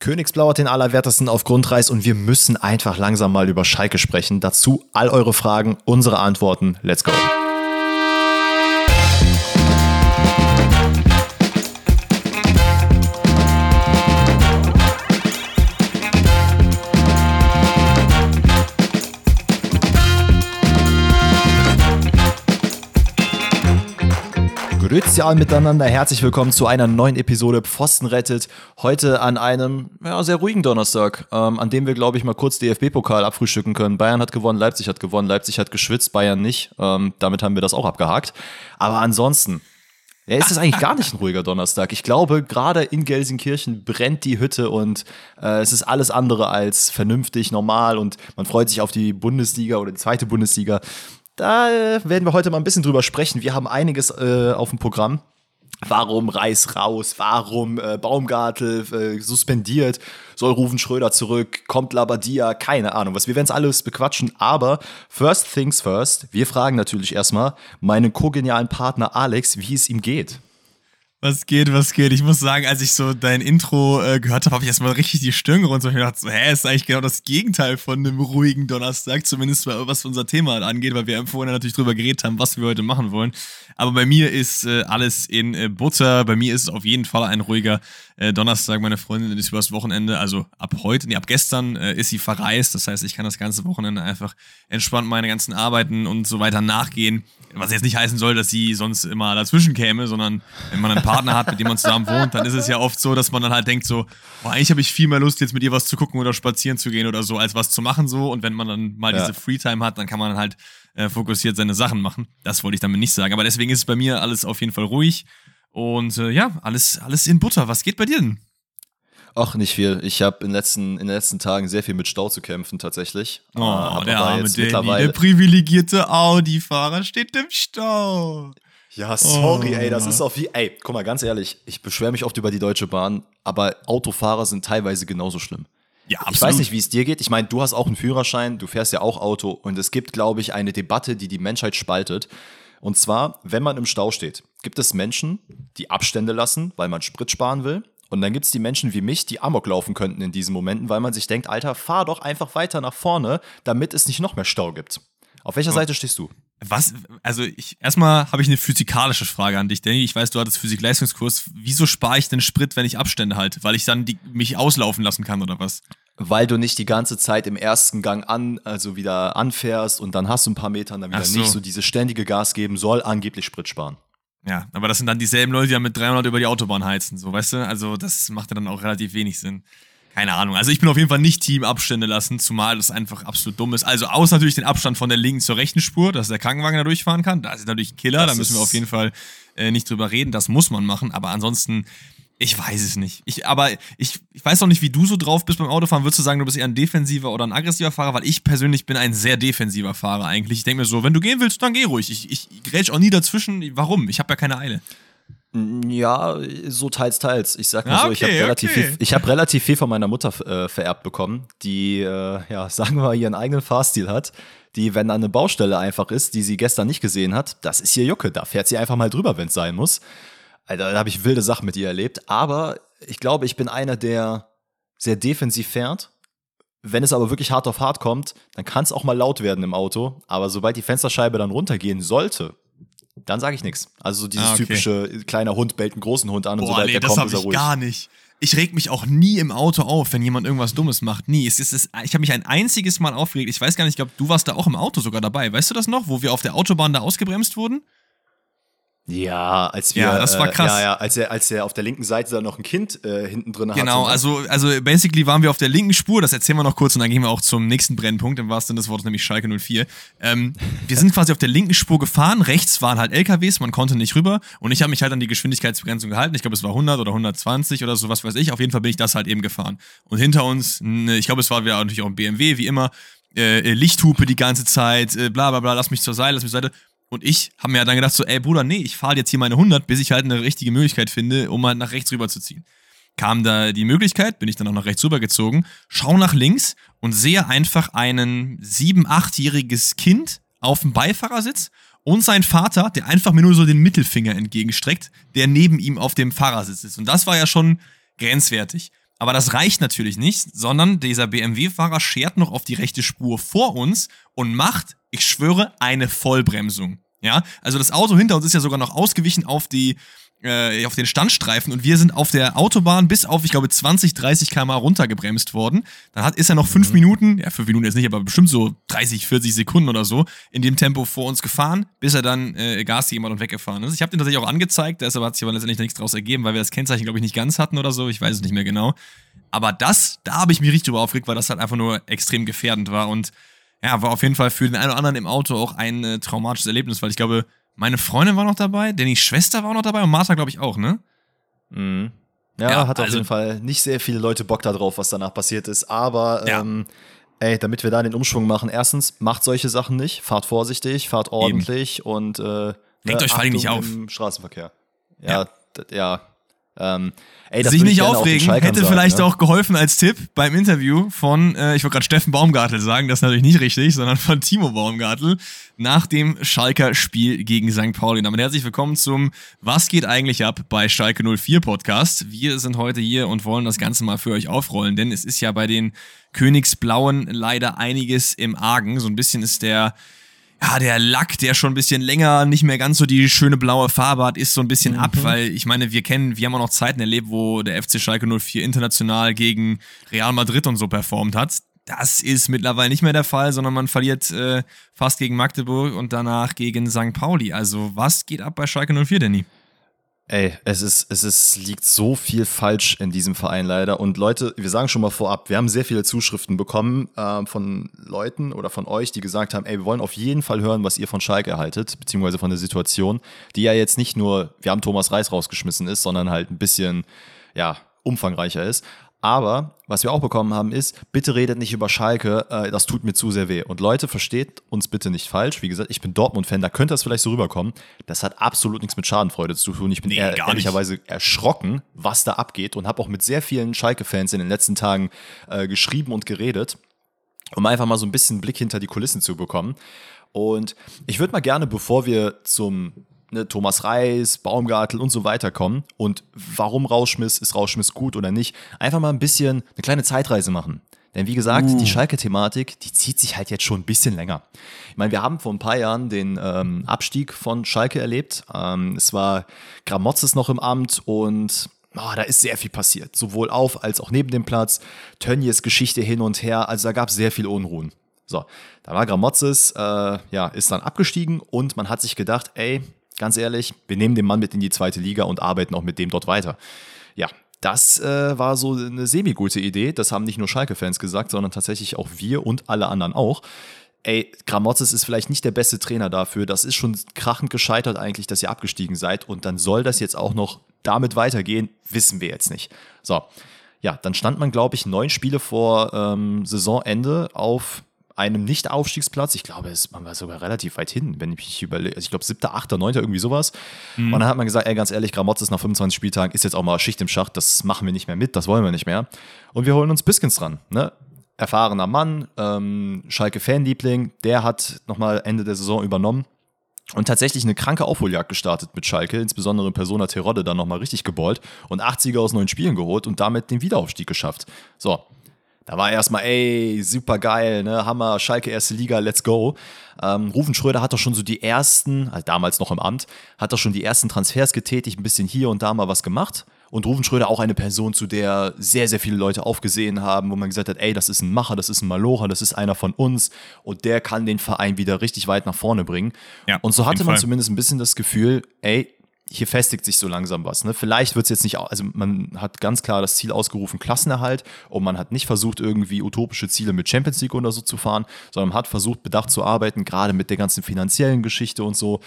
Königsblau hat den Allerwertesten auf Grundreis und wir müssen einfach langsam mal über Schalke sprechen. Dazu all eure Fragen, unsere Antworten. Let's go. Grüezi alle miteinander, herzlich willkommen zu einer neuen Episode Pfosten rettet. Heute an einem ja, sehr ruhigen Donnerstag, ähm, an dem wir, glaube ich, mal kurz DFB-Pokal abfrühstücken können. Bayern hat gewonnen, Leipzig hat gewonnen, Leipzig hat geschwitzt, Bayern nicht. Ähm, damit haben wir das auch abgehakt. Aber ansonsten, ja, ist es eigentlich gar nicht ein ruhiger Donnerstag. Ich glaube, gerade in Gelsenkirchen brennt die Hütte und äh, es ist alles andere als vernünftig, normal und man freut sich auf die Bundesliga oder die zweite Bundesliga. Da äh, werden wir heute mal ein bisschen drüber sprechen. Wir haben einiges äh, auf dem Programm. Warum Reis raus? Warum äh, Baumgartel äh, suspendiert? Soll Rufen Schröder zurück? Kommt Labadia? Keine Ahnung was. Wir werden es alles bequatschen. Aber first things first. Wir fragen natürlich erstmal meinen kogenialen Partner Alex, wie es ihm geht. Was geht, was geht? Ich muss sagen, als ich so dein Intro äh, gehört habe, habe ich erstmal richtig die Stirn und so. Ich gedacht, so, hä, ist eigentlich genau das Gegenteil von einem ruhigen Donnerstag, zumindest was unser Thema angeht, weil wir vorhin natürlich drüber geredet haben, was wir heute machen wollen. Aber bei mir ist äh, alles in äh, Butter. Bei mir ist es auf jeden Fall ein ruhiger äh, Donnerstag. Meine Freundin ist übers Wochenende, also ab heute, nee, ab gestern äh, ist sie verreist. Das heißt, ich kann das ganze Wochenende einfach entspannt meine ganzen Arbeiten und so weiter nachgehen. Was jetzt nicht heißen soll, dass sie sonst immer dazwischen käme, sondern wenn man einen Partner hat, mit dem man zusammen wohnt, dann ist es ja oft so, dass man dann halt denkt so, boah, eigentlich habe ich viel mehr Lust, jetzt mit ihr was zu gucken oder spazieren zu gehen oder so, als was zu machen so. Und wenn man dann mal ja. diese Freetime hat, dann kann man halt äh, fokussiert seine Sachen machen. Das wollte ich damit nicht sagen. Aber deswegen ist es bei mir alles auf jeden Fall ruhig. Und äh, ja, alles, alles in Butter. Was geht bei dir denn? Ach, nicht viel. Ich habe in, letzten, in den letzten Tagen sehr viel mit Stau zu kämpfen, tatsächlich. Oh, äh, der arme Danny, der privilegierte Audi-Fahrer steht im Stau. Ja, sorry, oh. ey, das ist auf wie, ey, guck mal, ganz ehrlich, ich beschwere mich oft über die Deutsche Bahn, aber Autofahrer sind teilweise genauso schlimm. Ja, absolut. Ich weiß nicht, wie es dir geht. Ich meine, du hast auch einen Führerschein, du fährst ja auch Auto und es gibt, glaube ich, eine Debatte, die die Menschheit spaltet. Und zwar, wenn man im Stau steht, gibt es Menschen, die Abstände lassen, weil man Sprit sparen will. Und dann gibt es die Menschen wie mich, die Amok laufen könnten in diesen Momenten, weil man sich denkt, Alter, fahr doch einfach weiter nach vorne, damit es nicht noch mehr Stau gibt. Auf welcher oh. Seite stehst du? Was, also ich, erstmal habe ich eine physikalische Frage an dich, Danny. Ich weiß, du hattest Physik-Leistungskurs. Wieso spare ich denn Sprit, wenn ich Abstände halte? Weil ich dann die, mich auslaufen lassen kann oder was? Weil du nicht die ganze Zeit im ersten Gang an, also wieder anfährst und dann hast du ein paar Meter und dann wieder so. nicht so diese ständige Gas geben soll, angeblich Sprit sparen. Ja, aber das sind dann dieselben Leute, die dann mit 300 über die Autobahn heizen, so, weißt du? Also das macht ja dann auch relativ wenig Sinn. Keine Ahnung. Also ich bin auf jeden Fall nicht Team Abstände lassen, zumal das einfach absolut dumm ist. Also außer natürlich den Abstand von der linken zur rechten Spur, dass der Krankenwagen da durchfahren kann. Das ist natürlich ein Killer, das da müssen wir auf jeden Fall äh, nicht drüber reden. Das muss man machen. Aber ansonsten, ich weiß es nicht. Ich, aber ich, ich weiß auch nicht, wie du so drauf bist beim Autofahren. Würdest du sagen, du bist eher ein defensiver oder ein aggressiver Fahrer? Weil ich persönlich bin ein sehr defensiver Fahrer eigentlich. Ich denke mir so, wenn du gehen willst, dann geh ruhig. Ich, ich grätsch auch nie dazwischen. Warum? Ich habe ja keine Eile. Ja, so teils, teils. Ich sag mal so, ich habe relativ, okay. viel, hab relativ viel von meiner Mutter äh, vererbt bekommen, die, äh, ja, sagen wir mal, ihren eigenen Fahrstil hat. Die, wenn da eine Baustelle einfach ist, die sie gestern nicht gesehen hat, das ist ihr Jucke. Da fährt sie einfach mal drüber, wenn es sein muss. Alter, da habe ich wilde Sachen mit ihr erlebt. Aber ich glaube, ich bin einer, der sehr defensiv fährt. Wenn es aber wirklich hart auf hart kommt, dann kann es auch mal laut werden im Auto. Aber sobald die Fensterscheibe dann runtergehen sollte, dann sage ich nichts. Also so dieses ah, okay. typische kleiner Hund bellt einen großen Hund an Boah, und sobald nee, der das ist er ruhig. gar nicht. Ich reg mich auch nie im Auto auf, wenn jemand irgendwas Dummes macht. Nie. Es ist, es, ich habe mich ein einziges Mal aufgeregt. Ich weiß gar nicht, ich glaube, du warst da auch im Auto sogar dabei. Weißt du das noch, wo wir auf der Autobahn da ausgebremst wurden? Ja, als wir, ja, das war krass. Äh, ja, ja, als er, als er auf der linken Seite da noch ein Kind äh, hinten drin hatte. Genau, also, also basically waren wir auf der linken Spur, das erzählen wir noch kurz und dann gehen wir auch zum nächsten Brennpunkt, im wahrsten Sinne des Wortes, nämlich Schalke 04. Ähm, wir sind quasi auf der linken Spur gefahren, rechts waren halt LKWs, man konnte nicht rüber und ich habe mich halt an die Geschwindigkeitsbegrenzung gehalten. Ich glaube, es war 100 oder 120 oder so, was weiß ich. Auf jeden Fall bin ich das halt eben gefahren. Und hinter uns, ne, ich glaube, es war wieder natürlich auch ein BMW, wie immer, äh, Lichthupe die ganze Zeit, äh, bla bla bla, lass mich zur Seite, lass mich zur Seite. Und ich habe mir dann gedacht so, ey Bruder, nee, ich fahre jetzt hier meine 100, bis ich halt eine richtige Möglichkeit finde, um halt nach rechts rüber zu ziehen. Kam da die Möglichkeit, bin ich dann auch nach rechts rüber gezogen, schau nach links und sehe einfach einen sieben, achtjähriges Kind auf dem Beifahrersitz und sein Vater, der einfach mir nur so den Mittelfinger entgegenstreckt, der neben ihm auf dem Fahrersitz ist. Und das war ja schon grenzwertig. Aber das reicht natürlich nicht, sondern dieser BMW-Fahrer schert noch auf die rechte Spur vor uns und macht, ich schwöre, eine Vollbremsung. Ja, also das Auto hinter uns ist ja sogar noch ausgewichen auf die äh, auf den Standstreifen und wir sind auf der Autobahn bis auf, ich glaube, 20, 30 km runtergebremst worden. Dann hat, ist er noch fünf mhm. Minuten, ja, fünf Minuten jetzt nicht, aber bestimmt so 30, 40 Sekunden oder so, in dem Tempo vor uns gefahren, bis er dann äh, Gas gegeben hat und weggefahren ist. Ich habe den tatsächlich auch angezeigt, deshalb hat sich aber letztendlich nichts draus ergeben, weil wir das Kennzeichen, glaube ich, nicht ganz hatten oder so. Ich weiß es nicht mehr genau. Aber das, da habe ich mich richtig drüber aufgeregt, weil das halt einfach nur extrem gefährdend war und ja, war auf jeden Fall für den einen oder anderen im Auto auch ein äh, traumatisches Erlebnis, weil ich glaube, meine Freundin war noch dabei, Dannys Schwester war noch dabei und Martha, glaube ich, auch, ne? Mhm. Ja, ja, hat auf also, jeden Fall nicht sehr viele Leute Bock darauf, was danach passiert ist. Aber ja. ähm, ey, damit wir da den Umschwung machen, erstens, macht solche Sachen nicht, fahrt vorsichtig, fahrt ordentlich Eben. und äh, Regt ne, euch vor allem nicht auf. Im Straßenverkehr. Ja, ja. ja ähm, ey, Sich nicht aufregen, hätte sagen, vielleicht ne? auch geholfen als Tipp beim Interview von, äh, ich wollte gerade Steffen Baumgartel sagen, das ist natürlich nicht richtig, sondern von Timo Baumgartel nach dem Schalker Spiel gegen St. Pauli. Damit herzlich willkommen zum Was geht eigentlich ab bei Schalke 04 Podcast. Wir sind heute hier und wollen das Ganze mal für euch aufrollen, denn es ist ja bei den Königsblauen leider einiges im Argen. So ein bisschen ist der ja, der Lack, der schon ein bisschen länger nicht mehr ganz so die schöne blaue Farbe hat, ist so ein bisschen mhm. ab, weil ich meine, wir kennen, wir haben auch noch Zeiten erlebt, wo der FC Schalke 04 international gegen Real Madrid und so performt hat. Das ist mittlerweile nicht mehr der Fall, sondern man verliert äh, fast gegen Magdeburg und danach gegen St. Pauli. Also, was geht ab bei Schalke 04, Danny? Ey, es ist, es ist, liegt so viel falsch in diesem Verein leider. Und Leute, wir sagen schon mal vorab, wir haben sehr viele Zuschriften bekommen äh, von Leuten oder von euch, die gesagt haben, ey, wir wollen auf jeden Fall hören, was ihr von Schalke haltet, beziehungsweise von der Situation, die ja jetzt nicht nur, wir haben Thomas Reis rausgeschmissen ist, sondern halt ein bisschen, ja, umfangreicher ist. Aber was wir auch bekommen haben, ist, bitte redet nicht über Schalke, äh, das tut mir zu sehr weh. Und Leute, versteht uns bitte nicht falsch. Wie gesagt, ich bin Dortmund-Fan, da könnte das vielleicht so rüberkommen. Das hat absolut nichts mit Schadenfreude zu tun. Ich bin nee, eher, ehrlicherweise erschrocken, was da abgeht und habe auch mit sehr vielen Schalke-Fans in den letzten Tagen äh, geschrieben und geredet, um einfach mal so ein bisschen Blick hinter die Kulissen zu bekommen. Und ich würde mal gerne, bevor wir zum ne, Thomas Reis, Baumgartel und so weiter kommen und warum Rauschmiss, ist Rauschmiss gut oder nicht, einfach mal ein bisschen eine kleine Zeitreise machen. Denn wie gesagt, uh. die Schalke-Thematik, die zieht sich halt jetzt schon ein bisschen länger. Ich meine, wir haben vor ein paar Jahren den ähm, Abstieg von Schalke erlebt. Ähm, es war Gramotzes noch im Amt und oh, da ist sehr viel passiert. Sowohl auf als auch neben dem Platz. Tönnies Geschichte hin und her. Also da gab es sehr viel Unruhen. So, da war Gramotzes, äh, ja, ist dann abgestiegen und man hat sich gedacht, ey, ganz ehrlich, wir nehmen den Mann mit in die zweite Liga und arbeiten auch mit dem dort weiter. Ja, das äh, war so eine semi-gute Idee. Das haben nicht nur Schalke-Fans gesagt, sondern tatsächlich auch wir und alle anderen auch. Ey, Gramozis ist vielleicht nicht der beste Trainer dafür. Das ist schon krachend gescheitert eigentlich, dass ihr abgestiegen seid. Und dann soll das jetzt auch noch damit weitergehen, wissen wir jetzt nicht. So, ja, dann stand man, glaube ich, neun Spiele vor ähm, Saisonende auf einem Nicht-Aufstiegsplatz. Ich glaube, es, man war sogar relativ weit hin, wenn ich mich überlege. Also ich glaube, siebter, achter, neunter, irgendwie sowas. Mhm. Und dann hat man gesagt, ey, ganz ehrlich, Gramotz ist nach 25 Spieltagen, ist jetzt auch mal Schicht im Schacht, das machen wir nicht mehr mit, das wollen wir nicht mehr. Und wir holen uns Biskins dran, ne? Erfahrener Mann, ähm, Schalke-Fanliebling, der hat nochmal Ende der Saison übernommen und tatsächlich eine kranke Aufholjagd gestartet mit Schalke, insbesondere Persona Terodde dann nochmal richtig geballt und 80er aus neun Spielen geholt und damit den Wiederaufstieg geschafft. So, da war erstmal, ey, super geil, ne? Hammer, Schalke erste Liga, let's go. Ähm, Rufen Schröder hat doch schon so die ersten, also damals noch im Amt, hat doch schon die ersten Transfers getätigt, ein bisschen hier und da mal was gemacht. Und Rufen Schröder auch eine Person, zu der sehr, sehr viele Leute aufgesehen haben, wo man gesagt hat, ey, das ist ein Macher, das ist ein Malocher, das ist einer von uns und der kann den Verein wieder richtig weit nach vorne bringen. Ja, und so hatte man Fall. zumindest ein bisschen das Gefühl, ey, hier festigt sich so langsam was. Ne? Vielleicht wird es jetzt nicht, also man hat ganz klar das Ziel ausgerufen, Klassenerhalt und man hat nicht versucht, irgendwie utopische Ziele mit Champions League oder so zu fahren, sondern man hat versucht, bedacht zu arbeiten, gerade mit der ganzen finanziellen Geschichte und so.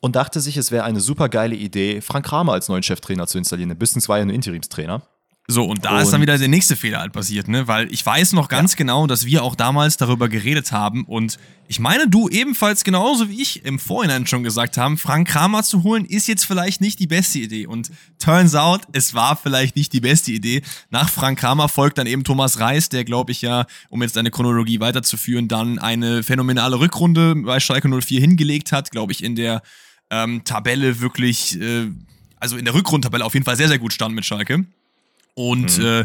Und dachte sich, es wäre eine super geile Idee, Frank Kramer als neuen Cheftrainer zu installieren. Bistens war ja ein Interimstrainer. So, und da und ist dann wieder der nächste Fehler halt passiert, ne? Weil ich weiß noch ganz ja. genau, dass wir auch damals darüber geredet haben und ich meine, du ebenfalls genauso wie ich im Vorhinein schon gesagt haben, Frank Kramer zu holen ist jetzt vielleicht nicht die beste Idee. Und turns out, es war vielleicht nicht die beste Idee. Nach Frank Kramer folgt dann eben Thomas Reis, der, glaube ich ja, um jetzt eine Chronologie weiterzuführen, dann eine phänomenale Rückrunde bei Schalke 04 hingelegt hat, glaube ich, in der ähm, Tabelle wirklich, äh, also in der Rückrundtabelle auf jeden Fall sehr, sehr gut stand mit Schalke. Und mhm. äh,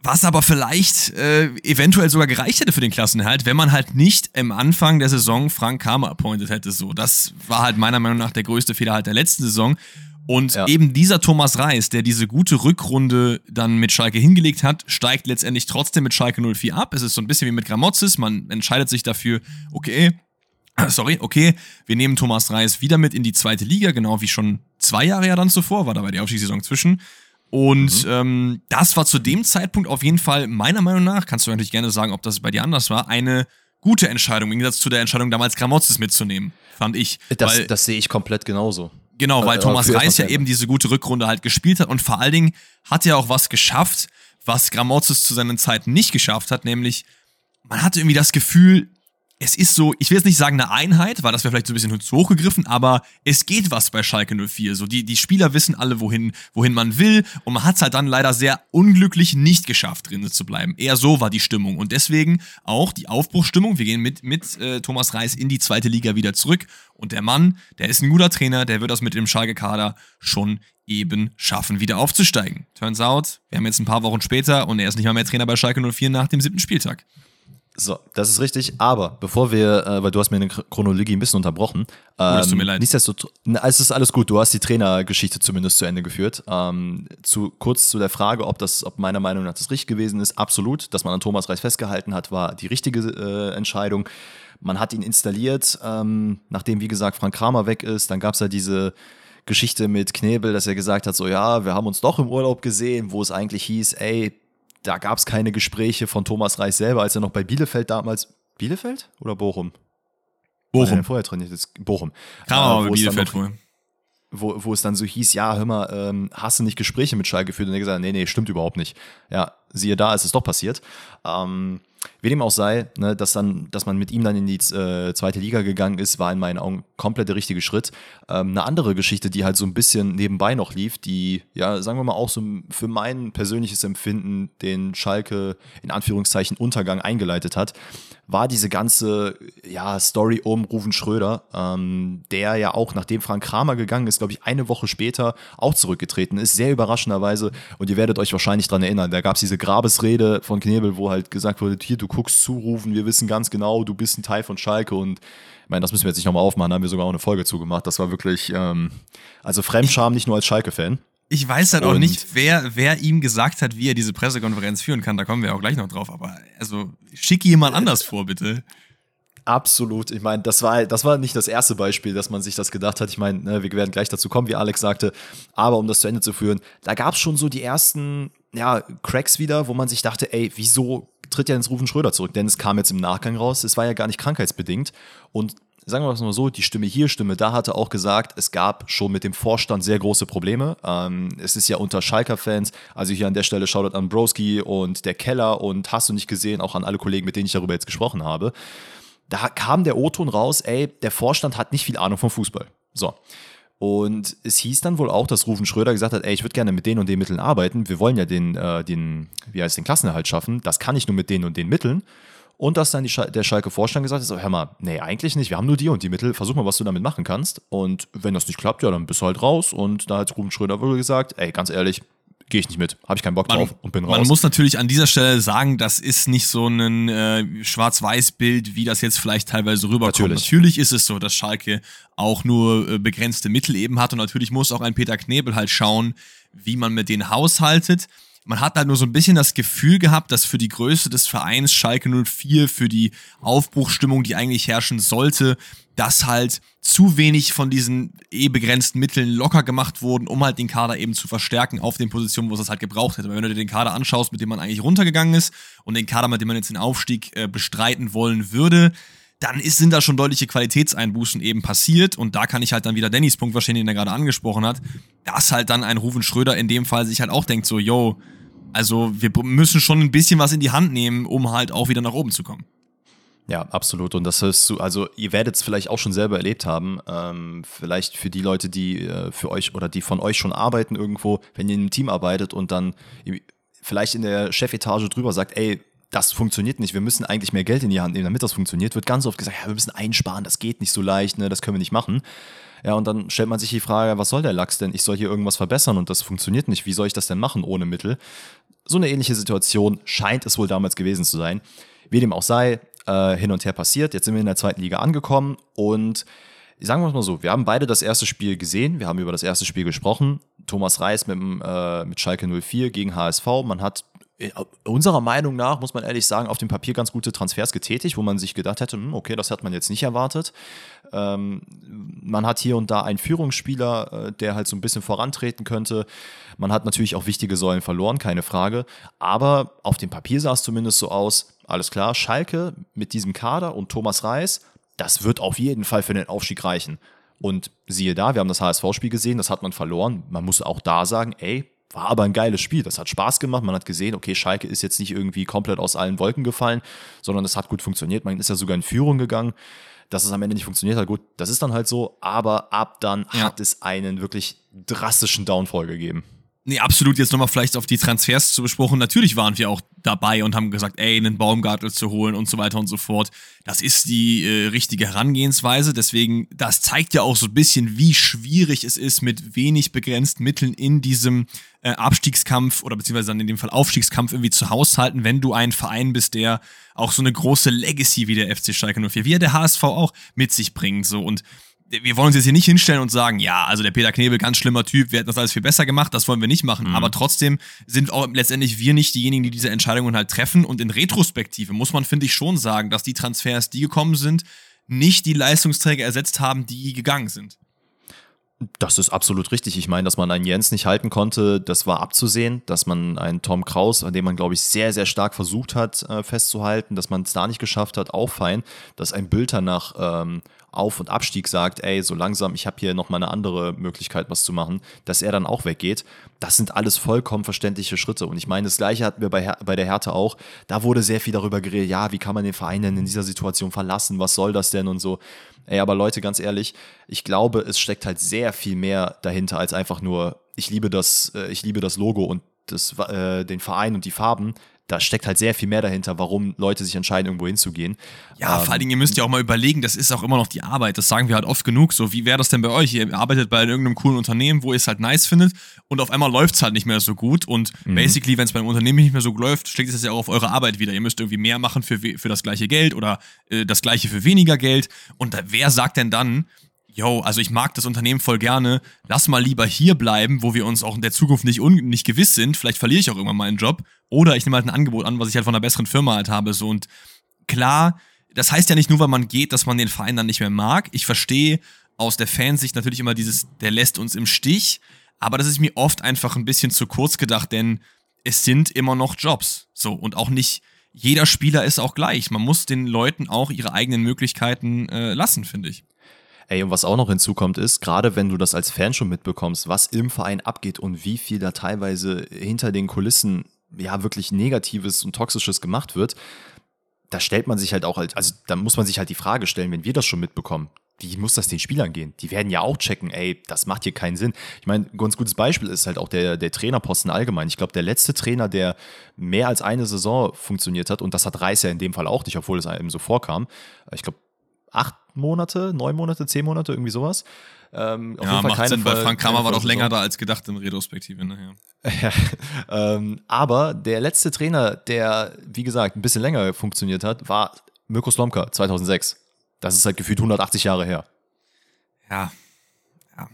was aber vielleicht äh, eventuell sogar gereicht hätte für den Klassenerhalt, wenn man halt nicht im Anfang der Saison Frank Kramer appointed hätte. So, das war halt meiner Meinung nach der größte Fehler halt der letzten Saison. Und ja. eben dieser Thomas Reis, der diese gute Rückrunde dann mit Schalke hingelegt hat, steigt letztendlich trotzdem mit Schalke 04 ab. Es ist so ein bisschen wie mit Gramozis. Man entscheidet sich dafür, okay, sorry, okay, wir nehmen Thomas Reis wieder mit in die zweite Liga, genau wie schon zwei Jahre ja dann zuvor, war dabei die Aufstiegssaison zwischen. Und mhm. ähm, das war zu dem Zeitpunkt auf jeden Fall, meiner Meinung nach, kannst du natürlich gerne sagen, ob das bei dir anders war, eine gute Entscheidung, im Gegensatz zu der Entscheidung damals Gramozis mitzunehmen, fand ich. Das, das sehe ich komplett genauso. Genau, weil äh, Thomas Reis ja eben diese gute Rückrunde halt gespielt hat und vor allen Dingen hat er auch was geschafft, was Gramozis zu seinen Zeiten nicht geschafft hat, nämlich man hatte irgendwie das Gefühl, es ist so, ich will jetzt nicht sagen eine Einheit, weil das wäre vielleicht so ein bisschen zu hoch gegriffen, aber es geht was bei Schalke 04. So, die, die Spieler wissen alle, wohin, wohin man will und man hat es halt dann leider sehr unglücklich nicht geschafft, drin zu bleiben. Eher so war die Stimmung und deswegen auch die Aufbruchstimmung. Wir gehen mit, mit äh, Thomas Reis in die zweite Liga wieder zurück und der Mann, der ist ein guter Trainer, der wird das mit dem Schalke-Kader schon eben schaffen, wieder aufzusteigen. Turns out, wir haben jetzt ein paar Wochen später und er ist nicht mal mehr Trainer bei Schalke 04 nach dem siebten Spieltag. So, das ist richtig. Aber bevor wir, äh, weil du hast mir eine Chronologie ein bisschen unterbrochen. Ähm, oh, das tut mir ähm, leid. Nichtsdestotrotz, es ist alles gut. Du hast die Trainergeschichte zumindest zu Ende geführt. Ähm, zu, kurz zu der Frage, ob das, ob meiner Meinung nach das richtig gewesen ist. Absolut. Dass man an Thomas Reis festgehalten hat, war die richtige äh, Entscheidung. Man hat ihn installiert, ähm, nachdem, wie gesagt, Frank Kramer weg ist. Dann gab es ja diese Geschichte mit Knebel, dass er gesagt hat, so ja, wir haben uns doch im Urlaub gesehen, wo es eigentlich hieß, ey, da gab es keine Gespräche von Thomas Reis selber, als er noch bei Bielefeld damals. Bielefeld oder Bochum? Bochum. vorher trainiert ist. Bochum. Kam äh, bei Bielefeld wohl. Wo, wo es dann so hieß, ja, hör mal, ähm, hast du nicht Gespräche mit Schalke geführt? Und er gesagt, nee, nee, stimmt überhaupt nicht. Ja, siehe da, ist es doch passiert. Ähm, wie dem auch sei, ne, dass, dann, dass man mit ihm dann in die äh, zweite Liga gegangen ist, war in meinen Augen komplett der richtige Schritt. Ähm, eine andere Geschichte, die halt so ein bisschen nebenbei noch lief, die, ja, sagen wir mal auch so für mein persönliches Empfinden den Schalke in Anführungszeichen Untergang eingeleitet hat, war diese ganze ja, Story um Ruven Schröder, ähm, der ja auch, nachdem Frank Kramer gegangen ist, glaube ich, eine Woche später auch zurückgetreten ist, sehr überraschenderweise. Und ihr werdet euch wahrscheinlich daran erinnern, da gab es diese Grabesrede von Knebel, wo halt gesagt wurde, hier, du guckst zurufen, wir wissen ganz genau, du bist ein Teil von Schalke und ich meine, das müssen wir jetzt nicht nochmal aufmachen, da haben wir sogar auch eine Folge zugemacht. Das war wirklich, ähm, also Fremdscham nicht nur als Schalke-Fan. Ich weiß halt auch nicht, wer, wer ihm gesagt hat, wie er diese Pressekonferenz führen kann. Da kommen wir auch gleich noch drauf. Aber also schick jemand anders vor, bitte. Absolut. Ich meine, das war, das war nicht das erste Beispiel, dass man sich das gedacht hat. Ich meine, ne, wir werden gleich dazu kommen, wie Alex sagte. Aber um das zu Ende zu führen, da gab es schon so die ersten ja, Cracks wieder, wo man sich dachte, ey, wieso tritt ja ins Rufen Schröder zurück? Denn es kam jetzt im Nachgang raus, es war ja gar nicht krankheitsbedingt. Und sagen wir es mal so, die Stimme hier, Stimme da hatte auch gesagt, es gab schon mit dem Vorstand sehr große Probleme. Ähm, es ist ja unter Schalker-Fans, also hier an der Stelle Shoutout an Broski und der Keller und hast du nicht gesehen, auch an alle Kollegen, mit denen ich darüber jetzt gesprochen habe. Da kam der O-Ton raus, ey, der Vorstand hat nicht viel Ahnung vom Fußball. So. Und es hieß dann wohl auch, dass Rufen Schröder gesagt hat, ey, ich würde gerne mit den und den Mitteln arbeiten. Wir wollen ja den, äh, den, wie heißt den Klassenerhalt schaffen. Das kann ich nur mit den und den Mitteln. Und dass dann die, der Schalke-Vorstand gesagt hat, so, hör mal, nee, eigentlich nicht, wir haben nur die und die Mittel, versuch mal, was du damit machen kannst. Und wenn das nicht klappt, ja, dann bist du halt raus. Und da hat Ruben Schröder wohl gesagt, ey, ganz ehrlich, gehe ich nicht mit, habe ich keinen Bock man, drauf und bin raus. Man muss natürlich an dieser Stelle sagen, das ist nicht so ein äh, Schwarz-Weiß-Bild, wie das jetzt vielleicht teilweise rüberkommt. Natürlich. natürlich ist es so, dass Schalke auch nur äh, begrenzte Mittel eben hat und natürlich muss auch ein Peter Knebel halt schauen, wie man mit denen haushaltet man hat halt nur so ein bisschen das Gefühl gehabt, dass für die Größe des Vereins Schalke 04, für die Aufbruchstimmung, die eigentlich herrschen sollte, dass halt zu wenig von diesen eh begrenzten Mitteln locker gemacht wurden, um halt den Kader eben zu verstärken auf den Positionen, wo es das halt gebraucht hätte. Weil wenn du dir den Kader anschaust, mit dem man eigentlich runtergegangen ist und den Kader, mit dem man jetzt den Aufstieg äh, bestreiten wollen würde, dann ist, sind da schon deutliche Qualitätseinbußen eben passiert. Und da kann ich halt dann wieder Dannys Punkt verstehen, den er gerade angesprochen hat, dass halt dann ein Rufen Schröder in dem Fall sich halt auch denkt, so, yo, also wir müssen schon ein bisschen was in die Hand nehmen, um halt auch wieder nach oben zu kommen. Ja, absolut. Und das ist so, also ihr werdet es vielleicht auch schon selber erlebt haben. Ähm, vielleicht für die Leute, die äh, für euch oder die von euch schon arbeiten irgendwo, wenn ihr in einem Team arbeitet und dann vielleicht in der Chefetage drüber sagt, ey, das funktioniert nicht, wir müssen eigentlich mehr Geld in die Hand nehmen, damit das funktioniert, wird ganz oft gesagt, ja, wir müssen einsparen, das geht nicht so leicht, ne, das können wir nicht machen. Ja, und dann stellt man sich die Frage, was soll der Lachs denn? Ich soll hier irgendwas verbessern und das funktioniert nicht. Wie soll ich das denn machen ohne Mittel? So eine ähnliche Situation scheint es wohl damals gewesen zu sein. Wie dem auch sei, äh, hin und her passiert. Jetzt sind wir in der zweiten Liga angekommen und sagen wir es mal so, wir haben beide das erste Spiel gesehen, wir haben über das erste Spiel gesprochen. Thomas Reis mit, äh, mit Schalke 04 gegen HSV. Man hat unserer Meinung nach, muss man ehrlich sagen, auf dem Papier ganz gute Transfers getätigt, wo man sich gedacht hätte, hm, okay, das hat man jetzt nicht erwartet. Ähm, man hat hier und da einen Führungsspieler, äh, der halt so ein bisschen vorantreten könnte. Man hat natürlich auch wichtige Säulen verloren, keine Frage. Aber auf dem Papier sah es zumindest so aus, alles klar, Schalke mit diesem Kader und Thomas Reis, das wird auf jeden Fall für den Aufstieg reichen. Und siehe da, wir haben das HSV-Spiel gesehen, das hat man verloren. Man muss auch da sagen, ey, war aber ein geiles Spiel. Das hat Spaß gemacht. Man hat gesehen, okay, Schalke ist jetzt nicht irgendwie komplett aus allen Wolken gefallen, sondern es hat gut funktioniert. Man ist ja sogar in Führung gegangen. Dass es am Ende nicht funktioniert hat, gut, das ist dann halt so. Aber ab dann ja. hat es einen wirklich drastischen Downfall gegeben. Nee, absolut. Jetzt nochmal vielleicht auf die Transfers zu besprochen. Natürlich waren wir auch dabei und haben gesagt, ey, einen Baumgartel zu holen und so weiter und so fort. Das ist die äh, richtige Herangehensweise. Deswegen, das zeigt ja auch so ein bisschen, wie schwierig es ist, mit wenig begrenzten Mitteln in diesem äh, Abstiegskampf oder beziehungsweise dann in dem Fall Aufstiegskampf irgendwie zu haushalten, wenn du ein Verein bist, der auch so eine große Legacy wie der FC Schalke 04, wie der HSV auch mit sich bringt. So und wir wollen uns jetzt hier nicht hinstellen und sagen, ja, also der Peter Knebel, ganz schlimmer Typ, wir hätten das alles viel besser gemacht, das wollen wir nicht machen. Mhm. Aber trotzdem sind auch letztendlich wir nicht diejenigen, die diese Entscheidungen halt treffen. Und in Retrospektive muss man, finde ich, schon sagen, dass die Transfers, die gekommen sind, nicht die Leistungsträger ersetzt haben, die gegangen sind. Das ist absolut richtig. Ich meine, dass man einen Jens nicht halten konnte, das war abzusehen. Dass man einen Tom Kraus, an dem man, glaube ich, sehr, sehr stark versucht hat, äh, festzuhalten, dass man es da nicht geschafft hat, auch fein. Dass ein Bülter nach ähm, auf- und Abstieg sagt, ey, so langsam, ich habe hier noch mal eine andere Möglichkeit, was zu machen, dass er dann auch weggeht. Das sind alles vollkommen verständliche Schritte. Und ich meine, das Gleiche hatten wir bei, Her bei der Hertha auch. Da wurde sehr viel darüber geredet, ja, wie kann man den Verein denn in dieser Situation verlassen? Was soll das denn und so. Ey, aber Leute, ganz ehrlich, ich glaube, es steckt halt sehr viel mehr dahinter als einfach nur, ich liebe das, äh, ich liebe das Logo und das, äh, den Verein und die Farben da steckt halt sehr viel mehr dahinter, warum Leute sich entscheiden, irgendwo hinzugehen. Ja, ähm, vor allen Dingen, ihr müsst ja auch mal überlegen, das ist auch immer noch die Arbeit. Das sagen wir halt oft genug. So, wie wäre das denn bei euch? Ihr arbeitet bei irgendeinem coolen Unternehmen, wo ihr es halt nice findet und auf einmal läuft es halt nicht mehr so gut. Und mhm. basically, wenn es beim Unternehmen nicht mehr so läuft, schlägt es ja auch auf eure Arbeit wieder. Ihr müsst irgendwie mehr machen für, für das gleiche Geld oder äh, das gleiche für weniger Geld. Und da, wer sagt denn dann, yo, also ich mag das Unternehmen voll gerne, lass mal lieber hier bleiben, wo wir uns auch in der Zukunft nicht, nicht gewiss sind, vielleicht verliere ich auch irgendwann meinen Job, oder ich nehme halt ein Angebot an, was ich halt von einer besseren Firma halt habe, so und klar, das heißt ja nicht nur, weil man geht, dass man den Verein dann nicht mehr mag. Ich verstehe aus der Fansicht natürlich immer dieses, der lässt uns im Stich, aber das ist mir oft einfach ein bisschen zu kurz gedacht, denn es sind immer noch Jobs, so und auch nicht jeder Spieler ist auch gleich. Man muss den Leuten auch ihre eigenen Möglichkeiten äh, lassen, finde ich. Ey, und was auch noch hinzukommt ist, gerade wenn du das als Fan schon mitbekommst, was im Verein abgeht und wie viel da teilweise hinter den Kulissen ja wirklich Negatives und Toxisches gemacht wird, da stellt man sich halt auch halt, also da muss man sich halt die Frage stellen, wenn wir das schon mitbekommen, wie muss das den Spielern gehen? Die werden ja auch checken, ey, das macht hier keinen Sinn. Ich meine, ein ganz gutes Beispiel ist halt auch der, der Trainerposten allgemein. Ich glaube, der letzte Trainer, der mehr als eine Saison funktioniert hat, und das hat Reis ja in dem Fall auch nicht, obwohl es einem so vorkam, ich glaube, acht Monate, neun Monate, zehn Monate, irgendwie sowas. Ähm, ja, macht Sinn, weil Frank Kramer war doch länger da als gedacht in Retrospektive. Ne? Ja. ähm, aber der letzte Trainer, der, wie gesagt, ein bisschen länger funktioniert hat, war Mirko Slomka 2006. Das ist halt gefühlt 180 Jahre her. Ja. ja.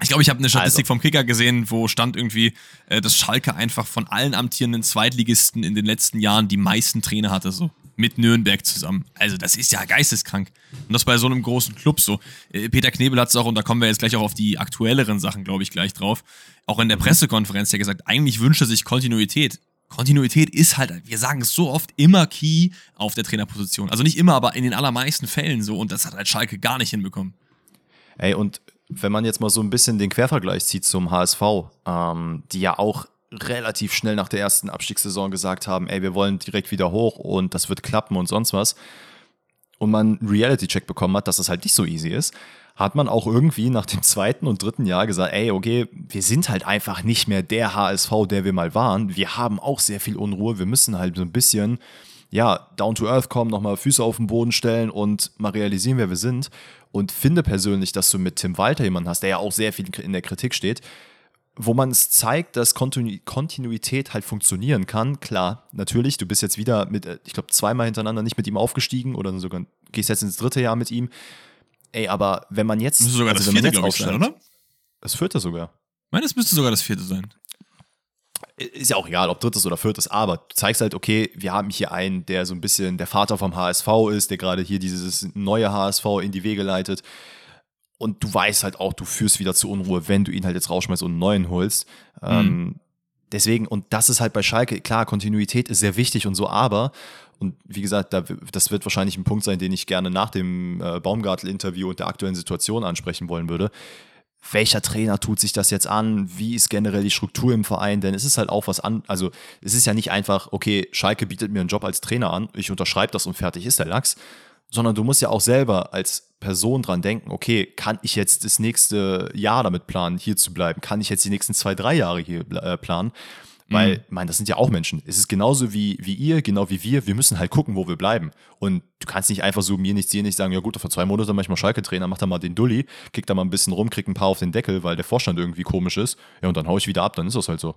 Ich glaube, ich habe eine Statistik also. vom Kicker gesehen, wo stand irgendwie, äh, dass Schalke einfach von allen amtierenden Zweitligisten in den letzten Jahren die meisten Trainer hatte. So mit Nürnberg zusammen. Also das ist ja geisteskrank. Und das bei so einem großen Club so. Äh, Peter Knebel hat es auch, und da kommen wir jetzt gleich auch auf die aktuelleren Sachen, glaube ich, gleich drauf, auch in der Pressekonferenz ja gesagt, eigentlich wünscht er sich Kontinuität. Kontinuität ist halt, wir sagen es so oft, immer key auf der Trainerposition. Also nicht immer, aber in den allermeisten Fällen so. Und das hat halt Schalke gar nicht hinbekommen. Ey, und wenn man jetzt mal so ein bisschen den Quervergleich zieht zum HSV, ähm, die ja auch relativ schnell nach der ersten Abstiegssaison gesagt haben, ey, wir wollen direkt wieder hoch und das wird klappen und sonst was. und man einen Reality-Check bekommen hat, dass das halt nicht so easy ist, hat man auch irgendwie nach dem zweiten und dritten Jahr gesagt, ey, okay, wir sind halt einfach nicht mehr der HSV, der wir mal waren. Wir haben auch sehr viel Unruhe. Wir müssen halt so ein bisschen, ja, down to earth kommen, nochmal Füße auf den Boden stellen und mal realisieren, wer wir sind. Und finde persönlich, dass du mit Tim Walter jemanden hast, der ja auch sehr viel in der Kritik steht, wo man es zeigt, dass Kontinu Kontinuität halt funktionieren kann. Klar, natürlich, du bist jetzt wieder mit, äh, ich glaube, zweimal hintereinander nicht mit ihm aufgestiegen oder sogar gehst jetzt ins dritte Jahr mit ihm. Ey, aber wenn man jetzt. Müsste sogar also das vierte, glaube ich, sein, oder? Das vierte sogar. Ich meine, es müsste sogar das vierte sein. Ist ja auch egal, ob drittes oder viertes, aber du zeigst halt, okay, wir haben hier einen, der so ein bisschen der Vater vom HSV ist, der gerade hier dieses neue HSV in die Wege leitet. Und du weißt halt auch, du führst wieder zu Unruhe, wenn du ihn halt jetzt rausschmeißt und einen neuen holst. Ähm, deswegen, und das ist halt bei Schalke, klar, Kontinuität ist sehr wichtig und so, aber, und wie gesagt, da, das wird wahrscheinlich ein Punkt sein, den ich gerne nach dem äh, Baumgartel-Interview und der aktuellen Situation ansprechen wollen würde. Welcher Trainer tut sich das jetzt an? Wie ist generell die Struktur im Verein? Denn es ist halt auch was an, also es ist ja nicht einfach, okay, Schalke bietet mir einen Job als Trainer an, ich unterschreibe das und fertig ist der Lachs, sondern du musst ja auch selber als Person dran denken, okay, kann ich jetzt das nächste Jahr damit planen, hier zu bleiben? Kann ich jetzt die nächsten zwei, drei Jahre hier äh, planen? Weil, ich meine, das sind ja auch Menschen. Es ist genauso wie, wie ihr, genau wie wir. Wir müssen halt gucken, wo wir bleiben. Und du kannst nicht einfach so mir nichts, dir nicht sagen, ja gut, vor zwei Monaten manchmal Schalke-Trainer, mach da mal den Dulli, kick da mal ein bisschen rum, krieg ein paar auf den Deckel, weil der Vorstand irgendwie komisch ist. Ja, und dann hau ich wieder ab, dann ist das halt so.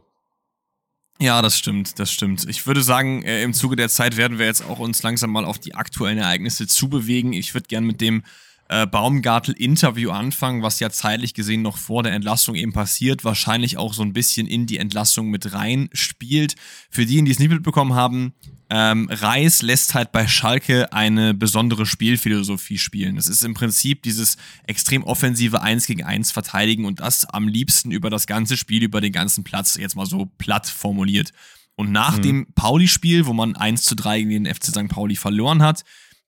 Ja, das stimmt, das stimmt. Ich würde sagen, äh, im Zuge der Zeit werden wir jetzt auch uns langsam mal auf die aktuellen Ereignisse zubewegen. Ich würde gern mit dem äh, Baumgartel-Interview anfangen, was ja zeitlich gesehen noch vor der Entlassung eben passiert, wahrscheinlich auch so ein bisschen in die Entlassung mit rein spielt. Für diejenigen, die es nicht mitbekommen haben, ähm, Reis lässt halt bei Schalke eine besondere Spielphilosophie spielen. Das ist im Prinzip dieses extrem offensive 1 gegen 1 verteidigen und das am liebsten über das ganze Spiel, über den ganzen Platz, jetzt mal so platt formuliert. Und nach dem Pauli-Spiel, wo man 1 zu 3 gegen den FC St. Pauli verloren hat,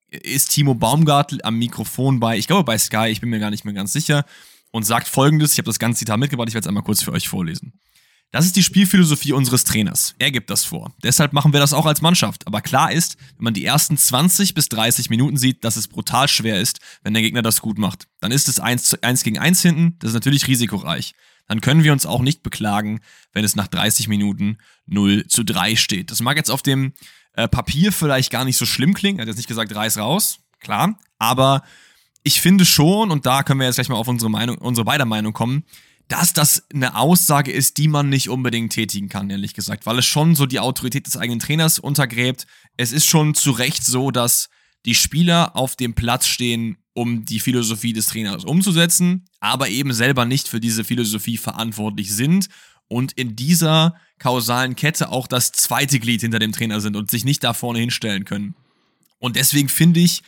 ist Timo Baumgartel am Mikrofon bei, ich glaube bei Sky, ich bin mir gar nicht mehr ganz sicher, und sagt folgendes, ich habe das ganze Zitat mitgebracht, ich werde es einmal kurz für euch vorlesen. Das ist die Spielphilosophie unseres Trainers. Er gibt das vor. Deshalb machen wir das auch als Mannschaft. Aber klar ist, wenn man die ersten 20 bis 30 Minuten sieht, dass es brutal schwer ist, wenn der Gegner das gut macht. Dann ist es 1, zu- 1 gegen 1 hinten, das ist natürlich risikoreich. Dann können wir uns auch nicht beklagen, wenn es nach 30 Minuten 0 zu 3 steht. Das mag jetzt auf dem äh, Papier vielleicht gar nicht so schlimm klingen. Er hat jetzt nicht gesagt, reiß raus. Klar. Aber ich finde schon, und da können wir jetzt gleich mal auf unsere Meinung, unsere beider Meinung kommen, dass das eine Aussage ist, die man nicht unbedingt tätigen kann, ehrlich gesagt, weil es schon so die Autorität des eigenen Trainers untergräbt. Es ist schon zu Recht so, dass die Spieler auf dem Platz stehen, um die Philosophie des Trainers umzusetzen, aber eben selber nicht für diese Philosophie verantwortlich sind und in dieser kausalen Kette auch das zweite Glied hinter dem Trainer sind und sich nicht da vorne hinstellen können. Und deswegen finde ich,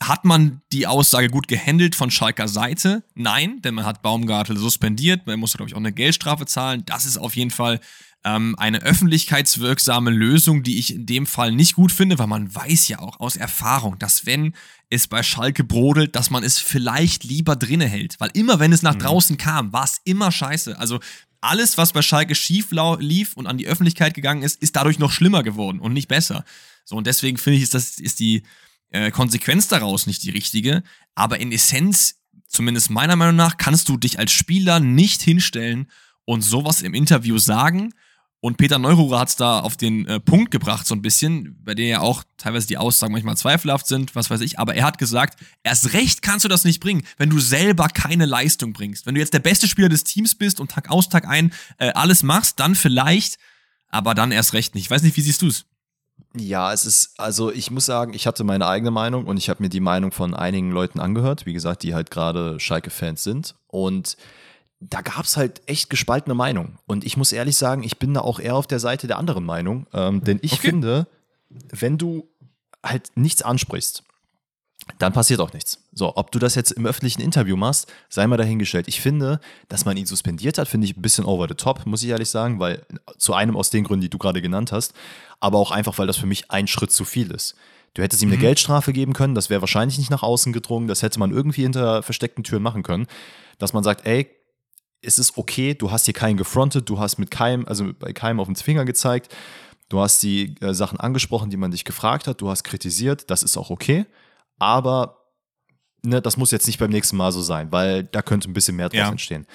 hat man die Aussage gut gehandelt von Schalker Seite? Nein, denn man hat Baumgartel suspendiert. Man muss, glaube ich, auch eine Geldstrafe zahlen. Das ist auf jeden Fall ähm, eine öffentlichkeitswirksame Lösung, die ich in dem Fall nicht gut finde, weil man weiß ja auch aus Erfahrung, dass wenn es bei Schalke brodelt, dass man es vielleicht lieber drinne hält. Weil immer, wenn es nach draußen kam, war es immer scheiße. Also alles, was bei Schalke schief lief und an die Öffentlichkeit gegangen ist, ist dadurch noch schlimmer geworden und nicht besser. So, und deswegen finde ich, ist das ist die äh, Konsequenz daraus nicht die richtige. Aber in Essenz, zumindest meiner Meinung nach, kannst du dich als Spieler nicht hinstellen und sowas im Interview sagen. Und Peter Neururer hat es da auf den äh, Punkt gebracht, so ein bisschen, bei der ja auch teilweise die Aussagen manchmal zweifelhaft sind, was weiß ich. Aber er hat gesagt, erst recht kannst du das nicht bringen, wenn du selber keine Leistung bringst. Wenn du jetzt der beste Spieler des Teams bist und Tag aus, Tag ein äh, alles machst, dann vielleicht, aber dann erst recht nicht. Ich weiß nicht, wie siehst du es? Ja, es ist, also ich muss sagen, ich hatte meine eigene Meinung und ich habe mir die Meinung von einigen Leuten angehört, wie gesagt, die halt gerade Schalke-Fans sind. Und da gab es halt echt gespaltene Meinungen. Und ich muss ehrlich sagen, ich bin da auch eher auf der Seite der anderen Meinung. Ähm, denn ich Okay. finde, wenn du halt nichts ansprichst, dann passiert auch nichts. So, ob du das jetzt im öffentlichen Interview machst, sei mal dahingestellt. Ich finde, dass man ihn suspendiert hat, finde ich ein bisschen over the top, muss ich ehrlich sagen, weil zu einem aus den Gründen, die du gerade genannt hast, aber auch einfach, weil das für mich ein Schritt zu viel ist. Du hättest ihm eine Geldstrafe geben können, das wäre wahrscheinlich nicht nach außen gedrungen, das hätte man irgendwie hinter versteckten Türen machen können, dass man sagt, ey, es ist okay, du hast hier keinen gefrontet, du hast mit keinem, also bei keinem auf den Finger gezeigt, du hast die äh, Sachen angesprochen, die man dich gefragt hat, du hast kritisiert, das ist auch okay. aber ne, das muss jetzt nicht beim nächsten Mal so sein, weil da könnte ein bisschen mehr draus Ja. entstehen.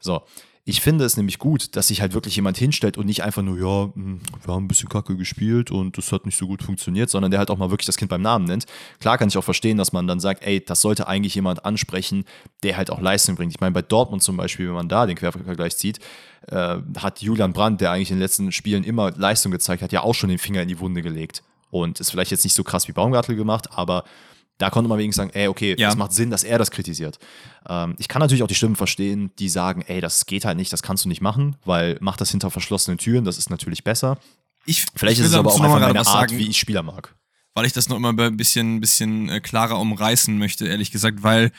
So. Ich finde es nämlich gut, dass sich halt wirklich jemand hinstellt und nicht einfach nur, ja, hm, wir haben ein bisschen Kacke gespielt und das hat nicht so gut funktioniert, sondern der halt auch mal wirklich das Kind beim Namen nennt. Klar kann ich auch verstehen, dass man dann sagt, ey, das sollte eigentlich jemand ansprechen, der halt auch Leistung bringt. Ich meine, bei Dortmund zum Beispiel, wenn man da den Quervergleich zieht, äh, hat Julian Brandt, der eigentlich in den letzten Spielen immer Leistung gezeigt hat, ja auch schon den Finger in die Wunde gelegt. Und ist vielleicht jetzt nicht so krass wie Baumgartel gemacht, aber da konnte man wenigstens sagen, ey, okay, Ja. es macht Sinn, dass er das kritisiert. Ähm, ich kann natürlich auch die Stimmen verstehen, die sagen, ey, das geht halt nicht, das kannst du nicht machen, weil mach das hinter verschlossenen Türen, das ist natürlich besser. Ich, Vielleicht ich ist es aber auch einfach meine Art, sagen. wie ich Spieler mag. weil ich das noch immer ein bisschen, bisschen äh, klarer umreißen möchte, ehrlich gesagt, weil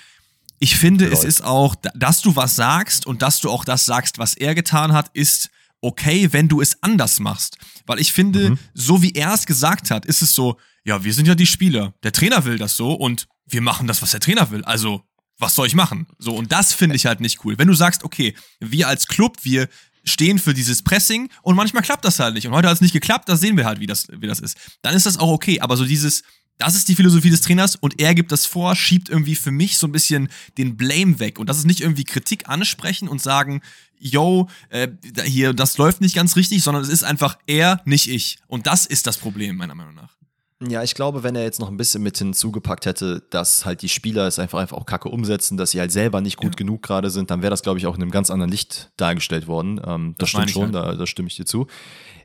ich finde, es Leute. ist auch, da- dass du was sagst und dass du auch das sagst, was er getan hat, ist okay, wenn du es anders machst. Weil ich finde, Mhm. so wie er es gesagt hat, ist es so, ja, wir sind ja die Spieler. Der Trainer will das so und wir machen das, was der Trainer will. Also, was soll ich machen? So, und das finde ich halt nicht cool. Wenn du sagst, okay, wir als Club, wir stehen für dieses Pressing und manchmal klappt das halt nicht. Und heute hat es nicht geklappt, da sehen wir halt, wie das, wie das ist. Dann ist das auch okay. Aber so dieses, das ist die Philosophie des Trainers und er gibt das vor, schiebt irgendwie für mich so ein bisschen den Blame weg. Und das ist nicht irgendwie Kritik ansprechen und sagen, yo, äh, hier, das läuft nicht ganz richtig, sondern es ist einfach er, nicht ich. Und das ist das Problem, meiner Meinung nach. Ja, ich glaube, wenn er jetzt noch ein bisschen mit hinzugepackt hätte, dass halt die Spieler es einfach, einfach auch kacke umsetzen, dass sie halt selber nicht gut Ja. genug gerade sind, dann wäre das, glaube ich, auch in einem ganz anderen Licht dargestellt worden. Ähm, das, Das stimmt ich schon, da, da stimme ich dir zu.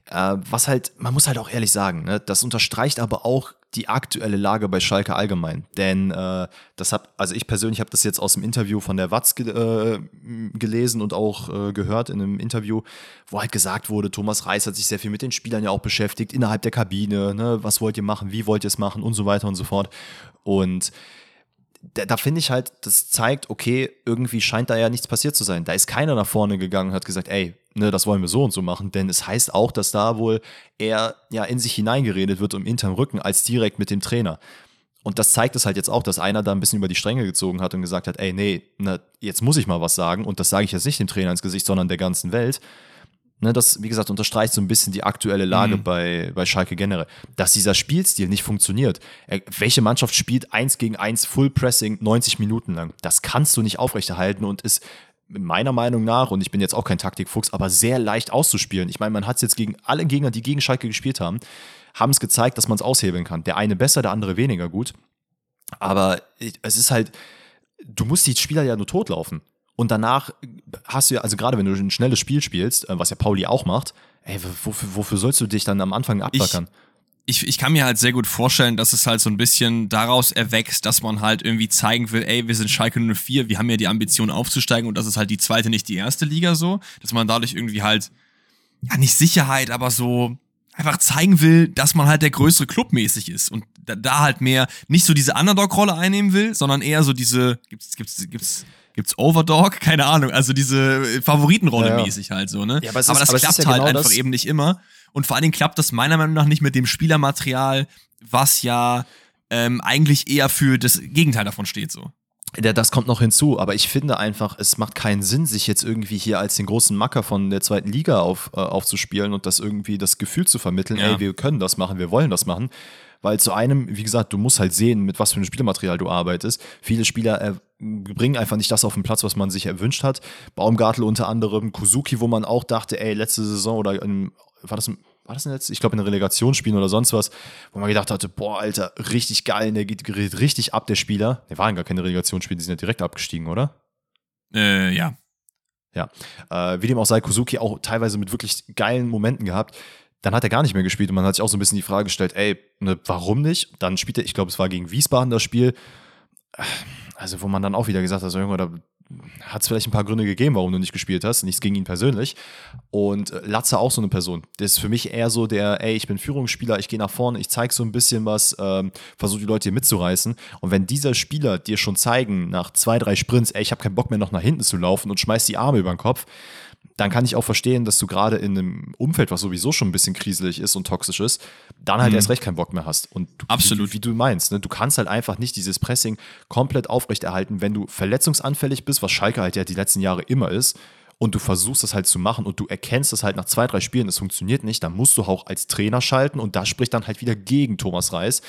Äh, was halt, man muss halt auch ehrlich sagen, ne, das unterstreicht aber auch die aktuelle Lage bei Schalke allgemein. Denn äh, das hab, also ich persönlich habe das jetzt aus dem Interview von der Watz ge äh, gelesen und auch äh, gehört in einem Interview, wo halt gesagt wurde, Thomas Reis hat sich sehr viel mit den Spielern ja auch beschäftigt, innerhalb der Kabine, ne, was wollt ihr machen, wie wollt ihr es machen und so weiter und so fort. Und da, da finde ich halt, das zeigt, okay, irgendwie scheint da ja nichts passiert zu sein. Da ist keiner nach vorne gegangen und hat gesagt, ey, ne, das wollen wir so und so machen, denn es heißt auch, dass da wohl eher ja in sich hineingeredet wird um hinterm Rücken als direkt mit dem Trainer. Und das zeigt es halt jetzt auch, dass einer da ein bisschen über die Stränge gezogen hat und gesagt hat, ey, nee, ne, jetzt muss ich mal was sagen und das sage ich jetzt nicht dem Trainer ins Gesicht, sondern der ganzen Welt. Ne, das, wie gesagt, unterstreicht so ein bisschen die aktuelle Lage Mhm. bei, bei Schalke generell. Dass dieser Spielstil nicht funktioniert. Äh, Welche Mannschaft spielt eins gegen eins Full Pressing 90 Minuten lang? Das kannst du nicht aufrechterhalten und ist meiner Meinung nach, und ich bin jetzt auch kein Taktikfuchs, aber sehr leicht auszuspielen. Ich meine, man hat es jetzt gegen alle Gegner, die gegen Schalke gespielt haben, haben es gezeigt, dass man es aushebeln kann. Der eine besser, der andere weniger gut. Aber ich- es ist halt, du musst die Spieler ja nur totlaufen. Und danach hast du ja, also gerade wenn du ein schnelles Spiel spielst, äh, was ja Pauli auch macht, ey, wofür, wofür sollst du dich dann am Anfang abbackern? ich, ich kann mir halt sehr gut vorstellen, dass es halt so ein bisschen daraus erwächst, dass man halt irgendwie zeigen will, ey, wir sind Schalke 04, wir haben ja die Ambition aufzusteigen und das ist halt die zweite, nicht die erste Liga so, dass man dadurch irgendwie halt, ja, nicht Sicherheit, aber so einfach zeigen will, dass man halt der größere Club mäßig ist und da, da halt mehr nicht so diese Underdog-Rolle einnehmen will, sondern eher so diese, gibt's, gibt's, gibt's, gibt's Overdog? Keine Ahnung, also diese Favoritenrolle Ja, ja. mäßig halt so, ne? Ja, aber aber ist- das aber klappt halt genau einfach das- eben nicht immer. Und vor allen Dingen klappt das meiner Meinung nach nicht mit dem Spielermaterial, was ja ähm, eigentlich eher für das Gegenteil davon steht, so. Ja, das kommt noch hinzu, aber ich finde einfach, es macht keinen Sinn, sich jetzt irgendwie hier als den großen Macker von der zweiten Liga auf, äh, aufzuspielen und das irgendwie das Gefühl zu vermitteln, Ja. ey, wir können das machen, wir wollen das machen. Weil zu einem, wie gesagt, du musst halt sehen, mit was für einem Spielmaterial du arbeitest. Viele Spieler äh, bringen einfach nicht das auf den Platz, was man sich erwünscht hat. Baumgartel unter anderem, Kuzuki, wo man auch dachte, ey, letzte Saison oder in, war das, war das ein letztes, ich glaube in den Relegationsspielen oder sonst was, wo man gedacht hatte, boah, Alter, richtig geil, der geht, geht richtig ab, der Spieler. Der waren gar keine Relegationsspiele, die sind ja direkt abgestiegen, oder? Äh, ja. Ja. Äh, wie dem auch sei, Kuzuki auch teilweise mit wirklich geilen Momenten gehabt. Dann hat er gar nicht mehr gespielt und man hat sich auch so ein bisschen die Frage gestellt, ey, ne, warum nicht? Dann spielt er, ich glaube, es war gegen Wiesbaden das Spiel. Also, wo man dann auch wieder gesagt hat, so Junge, da hat es vielleicht ein paar Gründe gegeben, warum du nicht gespielt hast. Nichts gegen ihn persönlich. Und äh, Latze auch so eine Person. Der ist für mich eher so der, ey, ich bin Führungsspieler, ich gehe nach vorne, ich zeige so ein bisschen was, ähm, versuche die Leute hier mitzureißen. Und wenn dieser Spieler dir schon zeigen, nach zwei, drei Sprints, ey, ich habe keinen Bock mehr noch nach hinten zu laufen und schmeißt die Arme über den Kopf, dann kann ich auch verstehen, dass du gerade in einem Umfeld, was sowieso schon ein bisschen kriselig ist und toxisch ist, dann halt Mhm. erst recht keinen Bock mehr hast. Und du, Absolut. Wie, wie du meinst, ne? du kannst halt einfach nicht dieses Pressing komplett aufrechterhalten, wenn du verletzungsanfällig bist, was Schalke halt ja die letzten Jahre immer ist, und du versuchst das halt zu machen und du erkennst es halt nach zwei, drei Spielen, es funktioniert nicht, dann musst du auch als Trainer schalten und das spricht dann halt wieder gegen Thomas Reis.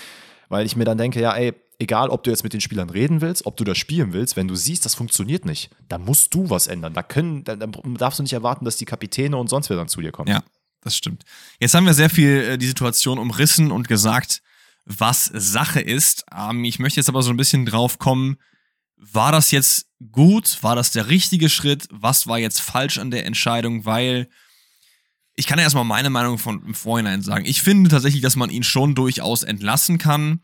Weil ich mir dann denke, ja, ey, egal ob du jetzt mit den Spielern reden willst, ob du das spielen willst, wenn du siehst, das funktioniert nicht, dann musst du was ändern. Da können, dann, dann darfst du nicht erwarten, dass die Kapitäne und sonst wer dann zu dir kommen. Ja, das stimmt. Jetzt haben wir sehr viel äh, die Situation umrissen und gesagt, was Sache ist. Ähm, ich möchte jetzt aber so ein bisschen drauf kommen, war das jetzt gut? War das der richtige Schritt? Was war jetzt falsch an der Entscheidung? Weil ich kann ja erstmal meine Meinung von im Vorhinein sagen. Ich finde tatsächlich, dass man ihn schon durchaus entlassen kann,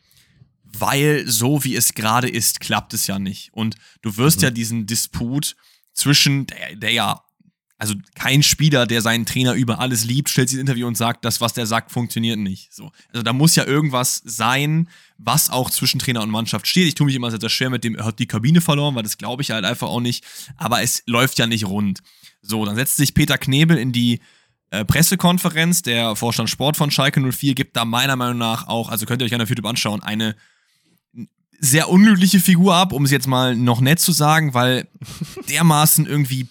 weil so wie es gerade ist, klappt es ja nicht. Und du wirst mhm. ja diesen Disput zwischen, der, der ja also kein Spieler, der seinen Trainer über alles liebt, stellt sich ins Interview und sagt, das, was der sagt, funktioniert nicht. So. Also da muss ja irgendwas sein, was auch zwischen Trainer und Mannschaft steht. Ich tue mich immer sehr, sehr schwer mit dem, er hat die Kabine verloren, weil das glaube ich halt einfach auch nicht. Aber es läuft ja nicht rund. So, dann setzt sich Peter Knebel in die äh, Pressekonferenz. Der Vorstand Sport von Schalke 04 gibt da meiner Meinung nach auch, also könnt ihr euch gerne auf YouTube anschauen, eine sehr unglückliche Figur ab, um es jetzt mal noch nett zu sagen, weil dermaßen irgendwie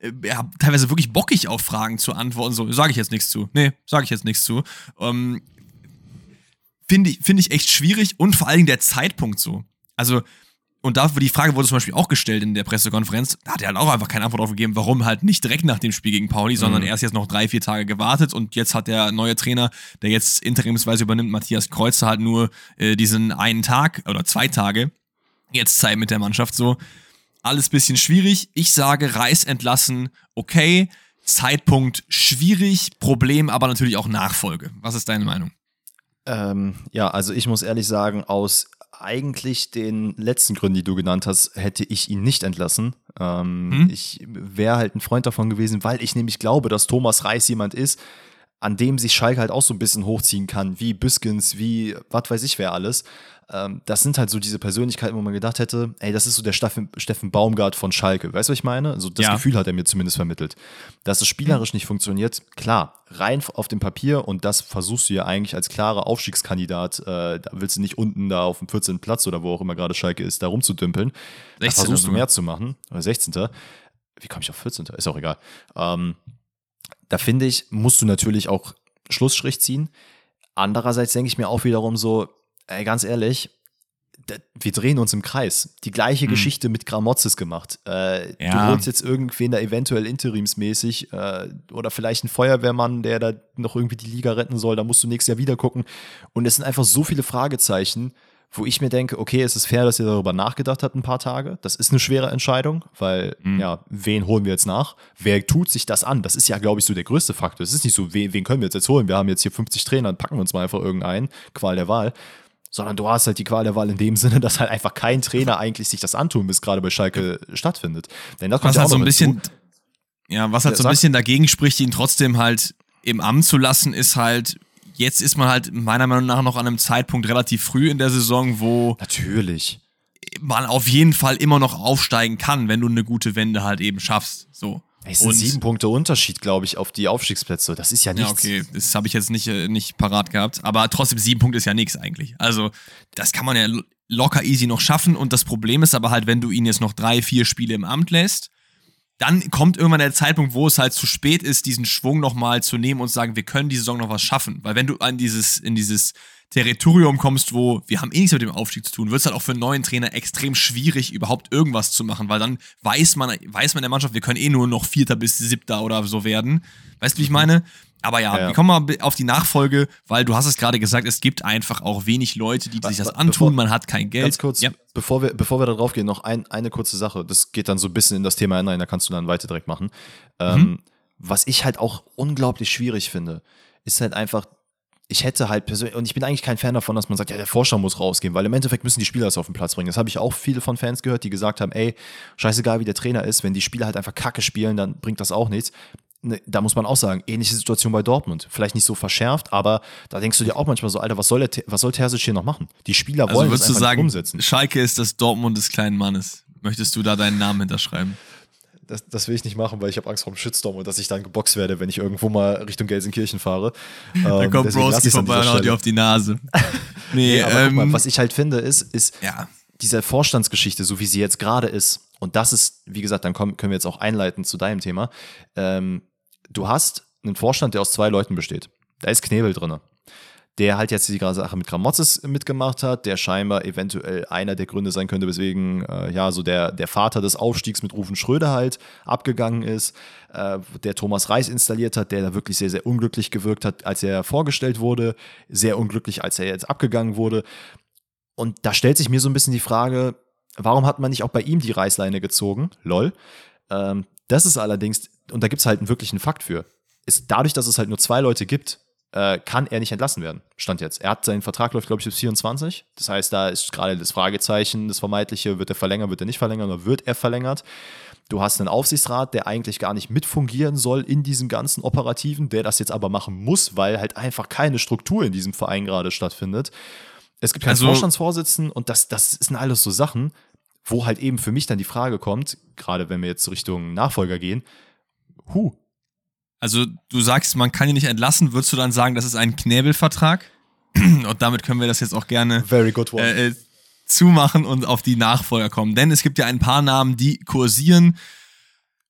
äh, ja, teilweise wirklich bockig auf Fragen zu antworten. So, sage ich jetzt nichts zu. Nee, sage ich jetzt nichts zu. Ähm, Finde ich, find ich echt schwierig und vor allen Dingen der Zeitpunkt so. Also, und dafür die Frage wurde zum Beispiel auch gestellt in der Pressekonferenz, da hat er halt auch einfach keine Antwort drauf gegeben, warum halt nicht direkt nach dem Spiel gegen Pauli, sondern mhm. erst jetzt noch drei, vier Tage gewartet und jetzt hat der neue Trainer, der jetzt interimsweise übernimmt, Matthias Kreuzer, halt nur äh, diesen einen Tag oder zwei Tage jetzt Zeit mit der Mannschaft so alles bisschen schwierig. Ich sage, Reis entlassen, okay. Zeitpunkt schwierig, Problem aber natürlich auch Nachfolge. Was ist deine Meinung? Ähm, ja, also ich muss ehrlich sagen, aus eigentlich den letzten Gründen, die du genannt hast, hätte ich ihn nicht entlassen. Ähm, hm? Ich wäre halt ein Freund davon gewesen, weil ich nämlich glaube, dass Thomas Reis jemand ist, an dem sich Schalke halt auch so ein bisschen hochziehen kann, wie Büskens, wie was weiß ich wer alles. Ähm, das sind halt so diese Persönlichkeiten, wo man gedacht hätte, ey, das ist so der Steffen, Steffen Baumgart von Schalke. Weißt du, was ich meine? Also das ja. Gefühl hat er mir zumindest vermittelt. Dass es spielerisch nicht funktioniert, klar, rein auf dem Papier und das versuchst du ja eigentlich als klarer Aufstiegskandidat, äh, da willst du nicht unten da auf dem 14. Platz oder wo auch immer gerade Schalke ist, da rumzudümpeln. Da versuchst du mehr zu machen. Oder 16. Wie komme ich auf 14. Ist auch egal. Ähm, da finde ich, musst du natürlich auch Schlussstrich ziehen. Andererseits denke ich mir auch wiederum so, ey, ganz ehrlich, wir drehen uns im Kreis. Die gleiche mhm. Geschichte mit Gramozis gemacht. Äh, ja. Du holst jetzt irgendwen da eventuell interimsmäßig äh, oder vielleicht ein Feuerwehrmann, der da noch irgendwie die Liga retten soll. Da musst du nächstes Jahr wieder gucken. Und es sind einfach so viele Fragezeichen wo ich mir denke, okay, es ist fair, dass ihr darüber nachgedacht habt ein paar Tage. Das ist eine schwere Entscheidung, weil, mhm. ja, wen holen wir jetzt nach? Wer tut sich das an? Das ist ja, glaube ich, so der größte Faktor. Es ist nicht so, wen, wen können wir jetzt, jetzt holen? Wir haben jetzt hier 50 Trainer, dann packen wir uns mal einfach irgendeinen, Qual der Wahl. Sondern du hast halt die Qual der Wahl in dem Sinne, dass halt einfach kein Trainer eigentlich sich das antun, bis gerade bei Schalke stattfindet. Denn das was halt so ein bisschen, zu. ja, was halt ja, so ein bisschen dagegen spricht, ihn trotzdem halt im Amt zu lassen, ist halt, jetzt ist man halt meiner Meinung nach noch an einem Zeitpunkt relativ früh in der Saison, wo. Natürlich. Man auf jeden Fall immer noch aufsteigen kann, wenn du eine gute Wende halt eben schaffst. So. Es sind sieben Punkte Unterschied, glaube ich, auf die Aufstiegsplätze. Das ist ja nichts. Ja, okay, das habe ich jetzt nicht, äh, nicht parat gehabt. Aber trotzdem, sieben Punkte ist ja nichts eigentlich. Also, das kann man ja locker easy noch schaffen. Und das Problem ist aber halt, wenn du ihn jetzt noch drei, vier Spiele im Amt lässt, dann kommt irgendwann der Zeitpunkt, wo es halt zu spät ist, diesen Schwung nochmal zu nehmen und zu sagen, wir können diese Saison noch was schaffen. Weil wenn du an dieses, in dieses Territorium kommst, wo wir haben eh nichts mit dem Aufstieg zu tun, wird es halt auch für einen neuen Trainer extrem schwierig, überhaupt irgendwas zu machen, weil dann weiß man, weiß man in der Mannschaft, wir können eh nur noch Vierter bis Siebter oder so werden. Weißt du, wie ich meine? Aber ja, ja, wir kommen mal auf die Nachfolge, weil du hast es gerade gesagt, es gibt einfach auch wenig Leute, die sich das antun, bevor, man hat kein Geld. Ganz kurz, ja. bevor, wir, bevor wir da drauf gehen, noch ein, eine kurze Sache. Das geht dann so ein bisschen in das Thema hinein, da kannst du dann weiter direkt machen. Ähm, mhm. was ich halt auch unglaublich schwierig finde, ist halt einfach, ich hätte halt persönlich, und ich bin eigentlich kein Fan davon, dass man sagt, ja, der Vorstand muss rausgehen, weil im Endeffekt müssen die Spieler das auf den Platz bringen. Das habe ich auch viele von Fans gehört, die gesagt haben, ey, scheißegal wie der Trainer ist, wenn die Spieler halt einfach Kacke spielen, dann bringt das auch nichts ne, da muss man auch sagen, ähnliche Situation bei Dortmund. Vielleicht nicht so verschärft, aber da denkst du dir auch manchmal so, Alter, was soll, der, was soll Terzic hier noch machen? Die Spieler also wollen das einfach sagen, umsetzen. Schalke ist das Dortmund des kleinen Mannes. Möchtest du da deinen Namen hinterschreiben? Das, das, will ich nicht machen, weil ich habe Angst vor dem Shitstorm und dass ich dann geboxt werde, wenn ich irgendwo mal Richtung Gelsenkirchen fahre. Da ähm, kommt Broski vorbei und haut dir auf die Nase. nee, nee aber ähm, mal, was ich halt finde, ist, ist ja. diese Vorstandsgeschichte, so wie sie jetzt gerade ist, und das ist, wie gesagt, dann können wir jetzt auch einleiten zu deinem Thema. Ähm, du hast einen Vorstand, der aus zwei Leuten besteht. Da ist Knebel drin. Der halt jetzt die Sache mit Gramozis mitgemacht hat, der scheinbar eventuell einer der Gründe sein könnte, weswegen äh, ja so der, der Vater des Aufstiegs mit Rufen Schröder halt abgegangen ist, äh, der Thomas Reis installiert hat, der da wirklich sehr, sehr unglücklich gewirkt hat, als er vorgestellt wurde, sehr unglücklich, als er jetzt abgegangen wurde. Und da stellt sich mir so ein bisschen die Frage, warum hat man nicht auch bei ihm die Reißleine gezogen? Lol. Ähm, das ist allerdings, und da gibt es halt einen wirklichen Fakt für, ist dadurch, dass es halt nur zwei Leute gibt, äh, kann er nicht entlassen werden. Stand jetzt. Er hat seinen Vertrag läuft, glaube ich, bis 24. Das heißt, da ist gerade das Fragezeichen, das Vermeintliche, wird er verlängern, wird er nicht verlängern oder wird er verlängert? Du hast einen Aufsichtsrat, der eigentlich gar nicht mitfungieren soll in diesem ganzen Operativen, der das jetzt aber machen muss, weil halt einfach keine Struktur in diesem Verein gerade stattfindet. Es gibt keinen also, Vorstandsvorsitzenden und das, das sind alles so Sachen, wo halt eben für mich dann die Frage kommt, gerade wenn wir jetzt Richtung Nachfolger gehen, hu, also du sagst, man kann ihn nicht entlassen, würdest du dann sagen, das ist ein Knäbelvertrag? Und damit können wir das jetzt auch gerne. Äh, äh, zumachen und auf die Nachfolger kommen. Denn es gibt ja ein paar Namen, die kursieren.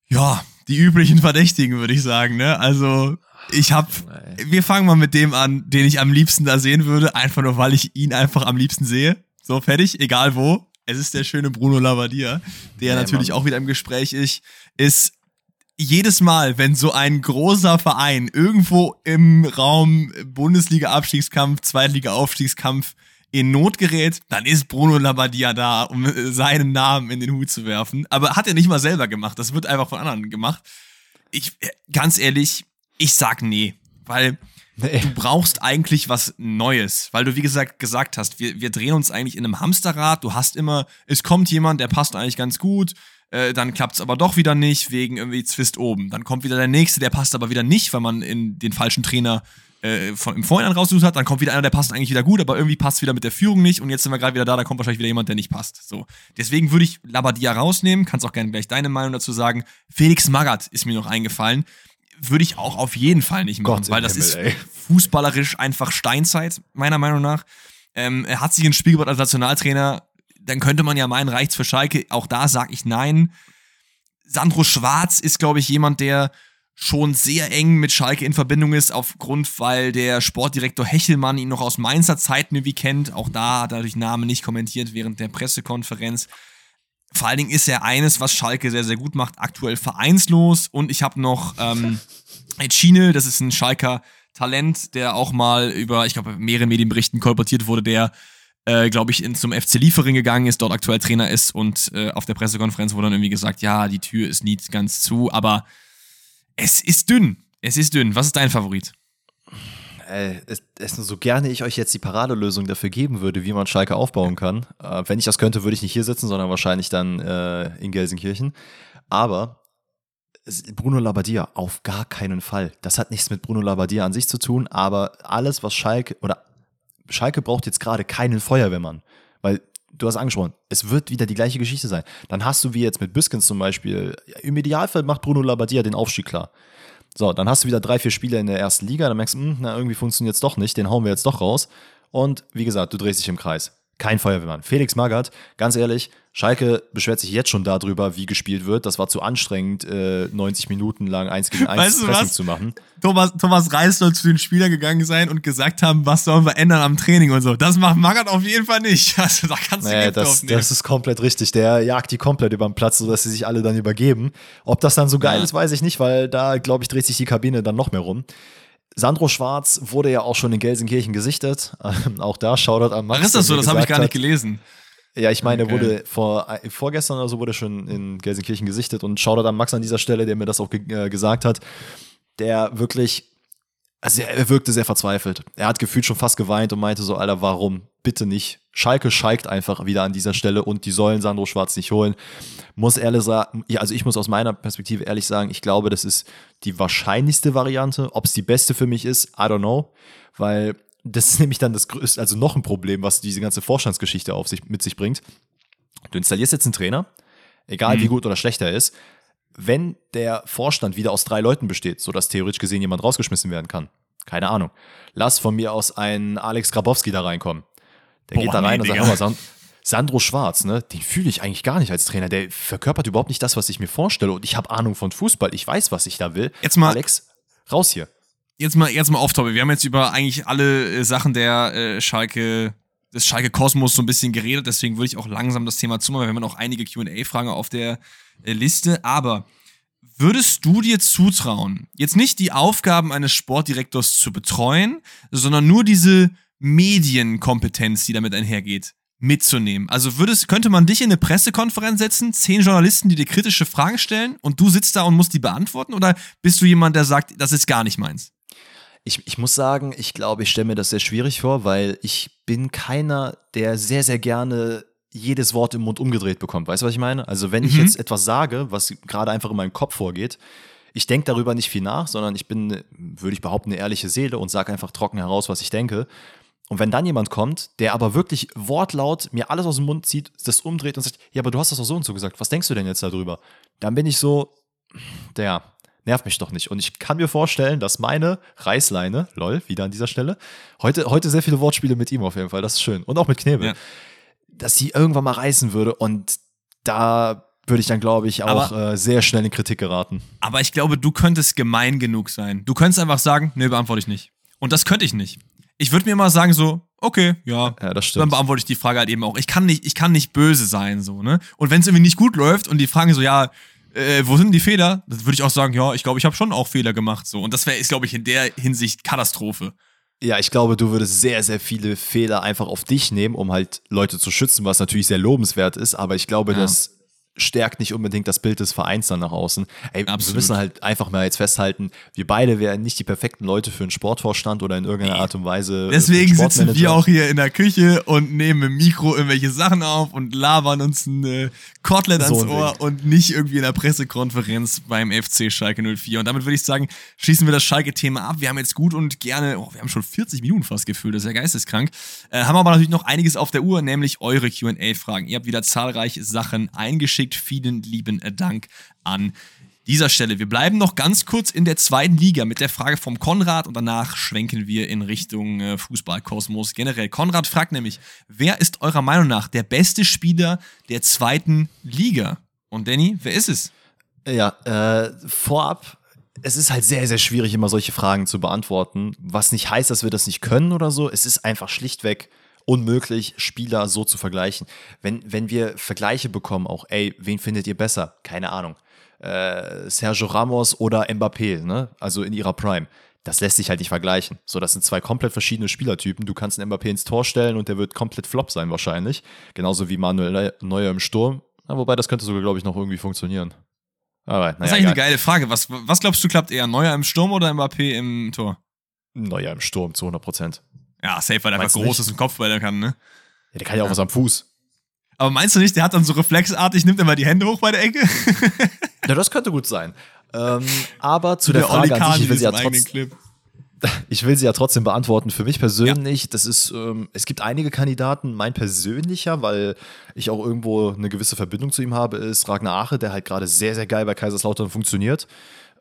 Ja, die üblichen Verdächtigen, würde ich sagen. Ne? Also ich habe, wir fangen mal mit dem an, den ich am liebsten da sehen würde, einfach nur, weil ich ihn einfach am liebsten sehe. So fertig, egal wo. Es ist der schöne Bruno Labbadia, der nee, natürlich Mann. auch wieder im Gespräch ist, ist jedes Mal, wenn so ein großer Verein irgendwo im Raum Bundesliga-Abstiegskampf, Zweitliga-Aufstiegskampf in Not gerät, dann ist Bruno Labbadia da, um seinen Namen in den Hut zu werfen. Aber hat er nicht mal selber gemacht. Das wird einfach von anderen gemacht. Ich, ganz ehrlich, ich sag nee. Weil nee. du brauchst eigentlich was Neues. Weil du, wie gesagt, gesagt hast, wir, wir drehen uns eigentlich in einem Hamsterrad. Du hast immer, es kommt jemand, der passt eigentlich ganz gut äh, dann klappt es aber doch wieder nicht, wegen irgendwie Zwist oben. Dann kommt wieder der nächste, der passt aber wieder nicht, weil man in den falschen Trainer äh, von, im Vorhinein rausgesucht hat. Dann kommt wieder einer, der passt eigentlich wieder gut, aber irgendwie passt wieder mit der Führung nicht. Und jetzt sind wir gerade wieder da, da kommt wahrscheinlich wieder jemand, der nicht passt. So. Deswegen würde ich Labadia rausnehmen. Kannst auch gerne gleich deine Meinung dazu sagen. Felix Magath ist mir noch eingefallen. Würde ich auch auf jeden Fall nicht machen, Gott weil das Himmel, ist fußballerisch einfach Steinzeit, meiner Meinung nach. Ähm, er hat sich ins Spiel gebracht als Nationaltrainer dann könnte man ja meinen, reicht's für Schalke. Auch da sage ich nein. Sandro Schwarz ist, glaube ich, jemand, der schon sehr eng mit Schalke in Verbindung ist, aufgrund, weil der Sportdirektor Hechelmann ihn noch aus Mainzer Zeiten irgendwie kennt. Auch da hat er durch Namen nicht kommentiert während der Pressekonferenz. Vor allen Dingen ist er eines, was Schalke sehr, sehr gut macht, aktuell vereinslos. Und ich habe noch ähm, Chine, das ist ein Schalker Talent, der auch mal über, ich glaube, mehrere Medienberichten kolportiert wurde, der äh, glaube ich, in, zum FC Liefering gegangen ist, dort aktuell Trainer ist und äh, auf der Pressekonferenz wurde dann irgendwie gesagt, ja, die Tür ist nie ganz zu, aber es ist dünn. Es ist dünn. Was ist dein Favorit? Äh, es, es, so gerne ich euch jetzt die Paradelösung dafür geben würde, wie man Schalke aufbauen kann. Äh, wenn ich das könnte, würde ich nicht hier sitzen, sondern wahrscheinlich dann äh, in Gelsenkirchen. Aber Bruno Labbadia auf gar keinen Fall. Das hat nichts mit Bruno Labbadia an sich zu tun, aber alles, was Schalke oder Schalke braucht jetzt gerade keinen Feuerwehrmann, weil du hast angesprochen, es wird wieder die gleiche Geschichte sein. Dann hast du wie jetzt mit Biskins zum Beispiel, im Idealfall macht Bruno Labbadia den Aufstieg klar. So, dann hast du wieder drei, vier Spieler in der ersten Liga, dann merkst du, hm, na, irgendwie funktioniert es doch nicht, den hauen wir jetzt doch raus. Und wie gesagt, du drehst dich im Kreis kein Feuerwehrmann. Felix Magath, ganz ehrlich, Schalke beschwert sich jetzt schon darüber, wie gespielt wird. Das war zu anstrengend, äh, 90 Minuten lang 1 gegen 1 weißt Pressing zu machen. Thomas, Thomas Reis soll zu den Spielern gegangen sein und gesagt haben, was sollen wir ändern am Training und so. Das macht Magath auf jeden Fall nicht. Also da kannst du naja, das, das ist komplett richtig. Der jagt die komplett über den Platz, sodass sie sich alle dann übergeben. Ob das dann so geil ja. ist, weiß ich nicht, weil da, glaube ich, dreht sich die Kabine dann noch mehr rum. Sandro Schwarz wurde ja auch schon in Gelsenkirchen gesichtet. Ähm, auch da Shoutout an Max. Ach, ist das so? Das habe ich gar nicht gelesen. Ja, ich meine, okay. wurde vor, äh, vorgestern oder so wurde schon in Gelsenkirchen gesichtet und Shoutout an Max an dieser Stelle, der mir das auch ge äh, gesagt hat, der wirklich also er wirkte sehr verzweifelt. Er hat gefühlt schon fast geweint und meinte so, Alter, warum? Bitte nicht. Schalke scheikt einfach wieder an dieser Stelle und die sollen Sandro Schwarz nicht holen. Muss ehrlich sagen, ja, also ich muss aus meiner Perspektive ehrlich sagen, ich glaube, das ist die wahrscheinlichste Variante. Ob es die beste für mich ist, I don't know. Weil das ist nämlich dann das größte, also noch ein Problem, was diese ganze Vorstandsgeschichte auf sich, mit sich bringt. Du installierst jetzt einen Trainer, egal mhm. wie gut oder schlecht er ist, wenn der Vorstand wieder aus drei Leuten besteht, sodass theoretisch gesehen jemand rausgeschmissen werden kann, keine Ahnung, lass von mir aus einen Alex Grabowski da reinkommen. Der Boah, geht da rein nee, und sagt, hör mal, Sandro Schwarz, ne, den fühle ich eigentlich gar nicht als Trainer. Der verkörpert überhaupt nicht das, was ich mir vorstelle. Und ich habe Ahnung von Fußball. Ich weiß, was ich da will. Jetzt mal. Alex, raus hier. Jetzt mal, jetzt mal off-topic. Wir haben jetzt über eigentlich alle äh, Sachen der äh, Schalke, des Schalke Kosmos so ein bisschen geredet, deswegen würde ich auch langsam das Thema zumachen. Wir haben noch einige QA-Fragen auf der äh, Liste, aber würdest du dir zutrauen, jetzt nicht die Aufgaben eines Sportdirektors zu betreuen, sondern nur diese Medienkompetenz, die damit einhergeht, mitzunehmen? Also würdest, könnte man dich in eine Pressekonferenz setzen, zehn Journalisten, die dir kritische Fragen stellen und du sitzt da und musst die beantworten? Oder bist du jemand, der sagt, das ist gar nicht meins? Ich, ich muss sagen, ich glaube, ich stelle mir das sehr schwierig vor, weil ich bin keiner, der sehr, sehr gerne jedes Wort im Mund umgedreht bekommt. Weißt du, was ich meine? Also, wenn ich Mhm. jetzt etwas sage, was gerade einfach in meinem Kopf vorgeht, ich denke darüber nicht viel nach, sondern ich bin, würde ich behaupten, eine ehrliche Seele und sage einfach trocken heraus, was ich denke. Und wenn dann jemand kommt, der aber wirklich wortlaut mir alles aus dem Mund zieht, das umdreht und sagt, ja, aber du hast das doch so und so gesagt, was denkst du denn jetzt darüber? Dann bin ich so, der nervt mich doch nicht. Und ich kann mir vorstellen, dass meine Reißleine, lol, wieder an dieser Stelle, heute, heute sehr viele Wortspiele mit ihm auf jeden Fall, das ist schön. Und auch mit Knebel, Ja. dass sie irgendwann mal reißen würde und da würde ich dann, glaube ich, auch Aber- äh, sehr schnell in Kritik geraten. Aber ich glaube, du könntest gemein genug sein. Du könntest einfach sagen, nee, beantworte ich nicht. Und das könnte ich nicht. Ich würde mir mal sagen so, okay, ja, Ja, das dann stimmt. beantworte ich die Frage halt eben auch. Ich kann nicht, ich kann nicht böse sein, so, ne? Und wenn es irgendwie nicht gut läuft und die fragen so, ja, äh, wo sind die Fehler? Dann würde ich auch sagen, ja, ich glaube, ich habe schon auch Fehler gemacht, so. Und das wäre, ist, glaube ich, in der Hinsicht Katastrophe. Ja, ich glaube, du würdest sehr, sehr viele Fehler einfach auf dich nehmen, um halt Leute zu schützen, was natürlich sehr lobenswert ist, aber ich glaube, Ja. das stärkt nicht unbedingt das Bild des Vereins dann nach außen. Ey, wir Absolut. müssen halt einfach mal jetzt festhalten, wir beide wären nicht die perfekten Leute für einen Sportvorstand oder in irgendeiner. Art und Weise. äh, Deswegen sitzen wir auch hier in der Küche und nehmen im Mikro irgendwelche Sachen auf und labern uns ein äh, Kotelett So ans ein Ohr Ding. und nicht irgendwie in der Pressekonferenz beim FC Schalke 04. Und damit würde ich sagen, schließen wir das Schalke-Thema ab. Wir haben jetzt gut und gerne, oh, wir haben schon 40 Minuten fast gefühlt, das ist ja geisteskrank. Äh, haben aber natürlich noch einiges auf der Uhr, nämlich eure QA-Fragen. Ihr habt wieder zahlreiche Sachen eingeschickt. Vielen lieben Dank an dieser Stelle. Wir bleiben noch ganz kurz in der zweiten Liga mit der Frage vom Konrad und danach schwenken wir in Richtung äh, Fußballkosmos generell. Konrad fragt nämlich, wer ist eurer Meinung nach der beste Spieler der zweiten Liga? Und Danny, wer ist es? Ja, äh, vorab, es ist halt sehr, sehr schwierig, immer solche Fragen zu beantworten, was nicht heißt, dass wir das nicht können oder so. Es ist einfach schlichtweg unmöglich, Spieler so zu vergleichen. Wenn, wenn wir Vergleiche bekommen, auch, ey, wen findet ihr besser? Keine Ahnung. Äh, Sergio Ramos oder Mbappé, ne? Also in ihrer Prime. Das lässt sich halt nicht vergleichen. So, das sind zwei komplett verschiedene Spielertypen. Du kannst einen Mbappé ins Tor stellen und der wird komplett flop sein wahrscheinlich. Genauso wie Manuel Neuer im Sturm. Na, wobei, das könnte sogar, glaube ich, noch irgendwie funktionieren. Aber, Das ist naja, eigentlich eine egal. geile Frage. Was, was glaubst du, klappt eher? Neuer im Sturm oder Mbappé im Tor? Neuer im Sturm zu 100 Prozent. Ja, safe, weil er einfach groß ist und Kopfball kann, ne? Ja, der kann ja auch was am Fuß. Aber meinst du nicht, der hat dann so reflexartig, nimmt immer die Hände hoch bei der Ecke? Ja, das könnte gut sein. Ähm, aber zu der, Der Frage an sich, ich will, sie ja diesem eigenen trotz, Clip. ich will sie ja trotzdem beantworten. Für mich persönlich, das ist, ähm, es gibt einige Kandidaten. Mein persönlicher, weil ich auch irgendwo eine gewisse Verbindung zu ihm habe, ist Ragnar Ache, der halt gerade sehr, sehr geil bei Kaiserslautern funktioniert.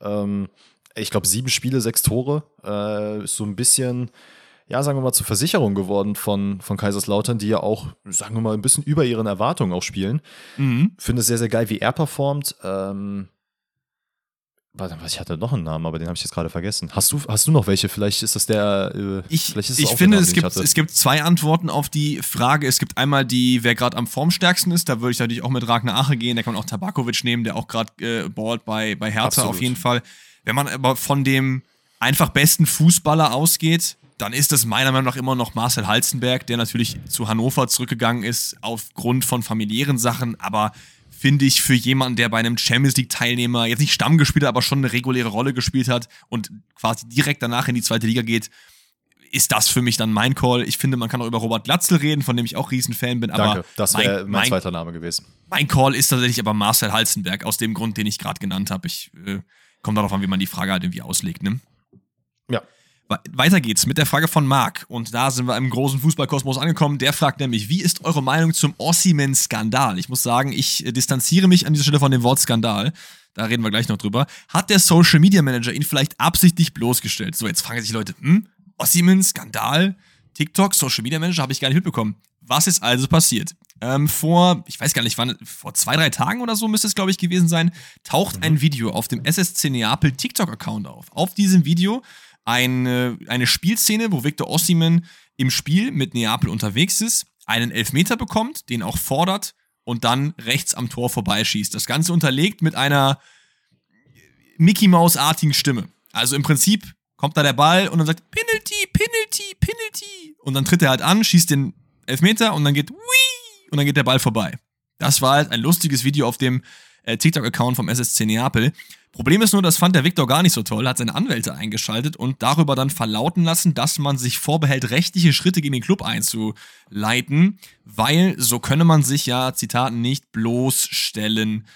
Ähm, ich glaube, sieben Spiele, sechs Tore. Äh, ist so ein bisschen, ja, sagen wir mal, zur Versicherung geworden von, von Kaiserslautern, die ja auch, sagen wir mal, ein bisschen über ihren Erwartungen auch spielen. Mhm. Finde es sehr, sehr geil, wie er performt. Ähm, warte, was, ich hatte noch einen Namen, aber den habe ich jetzt gerade vergessen. Hast du, hast du noch welche? Vielleicht ist das der. Äh, Ich, ist ich finde, Name, es gibt, es gibt zwei Antworten auf die Frage. Es gibt einmal die, wer gerade am formstärksten ist. Da würde ich natürlich auch mit Ragnar Ache gehen. Da kann man auch Tabakovic nehmen, der auch gerade äh, ballt bei, bei Hertha Absolut. auf jeden Fall. Wenn man aber von dem einfach besten Fußballer ausgeht, dann ist das meiner Meinung nach immer noch Marcel Halzenberg, der natürlich zu Hannover zurückgegangen ist aufgrund von familiären Sachen, aber finde ich für jemanden, der bei einem Champions League-Teilnehmer jetzt nicht Stamm gespielt hat, aber schon eine reguläre Rolle gespielt hat und quasi direkt danach in die zweite Liga geht, ist das für mich dann mein Call. Ich finde, man kann auch über Robert Glatzel reden, von dem ich auch Riesenfan bin, aber Danke, das wäre mein, mein, zweiter Name gewesen. mein Call ist tatsächlich aber Marcel Halzenberg, aus dem Grund, den ich gerade genannt habe. Ich äh, komme darauf an, wie man die Frage halt irgendwie auslegt, ne? Ja. We- Weiter geht's mit der Frage von Marc. Und da sind wir im großen Fußballkosmos angekommen. Der fragt nämlich, wie ist eure Meinung zum Ossiman-Skandal? Ich muss sagen, ich äh, distanziere mich an dieser Stelle von dem Wort Skandal. Da reden wir gleich noch drüber. Hat der Social Media Manager ihn vielleicht absichtlich bloßgestellt? So, jetzt fragen sich Leute, hm, Ossiman, Skandal, TikTok, Social Media Manager, habe ich gar nicht mitbekommen. Was ist also passiert? Ähm, vor, ich weiß gar nicht wann, vor zwei, drei Tagen oder so müsste es, glaube ich, gewesen sein, taucht ein Video auf dem SSC Neapel TikTok-Account auf. Auf diesem Video eine, eine Spielszene, wo Victor Ossiman im Spiel mit Neapel unterwegs ist, einen Elfmeter bekommt, den auch fordert und dann rechts am Tor vorbeischießt. Das Ganze unterlegt mit einer Mickey Mouse-artigen Stimme. Also im Prinzip kommt da der Ball und dann sagt Penalty, Penalty, Penalty. Und dann tritt er halt an, schießt den Elfmeter und dann geht Wii und dann geht der Ball vorbei. Das war halt ein lustiges Video auf dem äh, TikTok-Account vom SSC Neapel. Problem ist nur, das fand der Victor gar nicht so toll, hat seine Anwälte eingeschaltet und darüber dann verlauten lassen, dass man sich vorbehält, rechtliche Schritte gegen den Club einzuleiten, weil so könne man sich ja, Zitat, nicht bloßstellen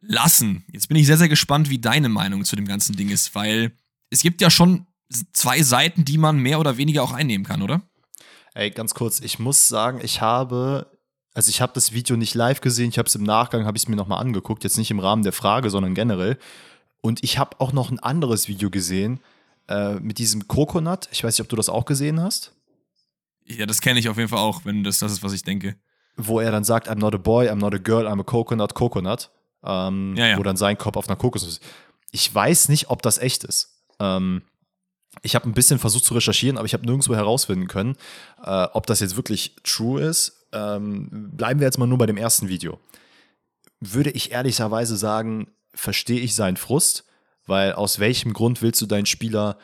lassen. Jetzt bin ich sehr, sehr gespannt, wie deine Meinung zu dem ganzen Ding ist, weil es gibt ja schon zwei Seiten, die man mehr oder weniger auch einnehmen kann, oder? Ey, ganz kurz, ich muss sagen, ich habe also ich habe das Video nicht live gesehen, ich habe es im Nachgang, habe ich es mir nochmal angeguckt, jetzt nicht im Rahmen der Frage, sondern generell. Und ich habe auch noch ein anderes Video gesehen äh, mit diesem Coconut. Ich weiß nicht, ob du das auch gesehen hast. Ja, das kenne ich auf jeden Fall auch, wenn das das ist, was ich denke. Wo er dann sagt, I'm not a boy, I'm not a girl, I'm a coconut, coconut. Ähm, ja, ja. Wo dann sein Kopf auf einer Kokosnuss ist. Ich weiß nicht, ob das echt ist. Ähm, ich habe ein bisschen versucht zu recherchieren, aber ich habe nirgendwo herausfinden können, äh, ob das jetzt wirklich true ist. Ähm, bleiben wir jetzt mal nur bei dem ersten Video. Würde ich ehrlicherweise sagen, verstehe ich seinen Frust, weil aus welchem Grund willst du deinen Spieler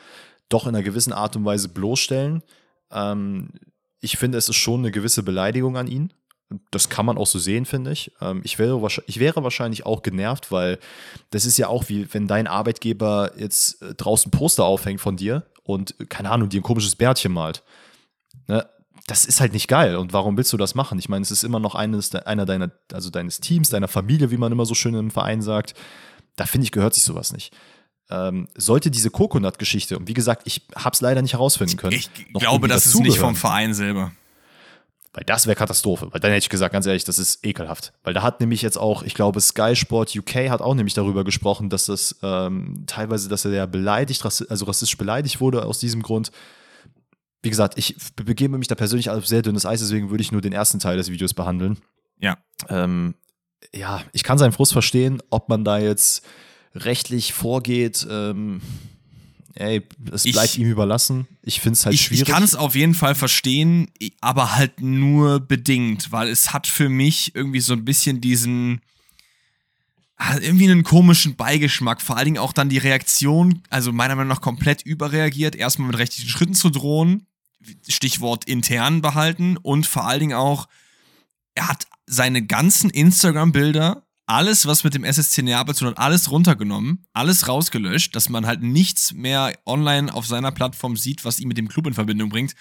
doch in einer gewissen Art und Weise bloßstellen? Ähm, ich finde, es ist schon eine gewisse Beleidigung an ihn. Das kann man auch so sehen, finde ich. Ähm, ich, wäre ich wäre wahrscheinlich auch genervt, weil das ist ja auch wie, wenn dein Arbeitgeber jetzt äh, draußen Poster aufhängt von dir und, keine Ahnung, dir ein komisches Bärtchen malt. Ne? Das ist halt nicht geil. Und warum willst du das machen? Ich meine, es ist immer noch eines, einer deiner, also deines Teams, deiner Familie, wie man immer so schön im Verein sagt. Da finde ich, gehört sich sowas nicht. Ähm, sollte diese Coconut-Geschichte, und wie gesagt, ich habe es leider nicht herausfinden können. Ich glaube, das ist nicht vom Verein selber. Weil das wäre Katastrophe. Weil dann hätte ich gesagt, ganz ehrlich, das ist ekelhaft. Weil da hat nämlich jetzt auch, ich glaube, Sky Sport UK hat auch nämlich darüber gesprochen, dass das ähm, teilweise, dass er ja beleidigt, also rassistisch beleidigt wurde aus diesem Grund. Wie gesagt, ich begebe mich da persönlich auf sehr dünnes Eis, deswegen würde ich nur den ersten Teil des Videos behandeln. Ja. Ähm, ja, ich kann seinen Frust verstehen, ob man da jetzt rechtlich vorgeht. Ähm, ey, es bleibt ich, ihm überlassen. Ich finde es halt ich, schwierig. Ich kann es auf jeden Fall verstehen, aber halt nur bedingt, weil es hat für mich irgendwie so ein bisschen diesen irgendwie einen komischen Beigeschmack. Vor allen Dingen auch dann die Reaktion, also meiner Meinung nach komplett überreagiert, erstmal mit rechtlichen Schritten zu drohen, Stichwort intern behalten und vor allen Dingen auch, er hat seine ganzen Instagram-Bilder alles, was mit dem SSC Neapel zu tun hat, alles runtergenommen, alles rausgelöscht, dass man halt nichts mehr online auf seiner Plattform sieht, was ihn mit dem Club in Verbindung bringt.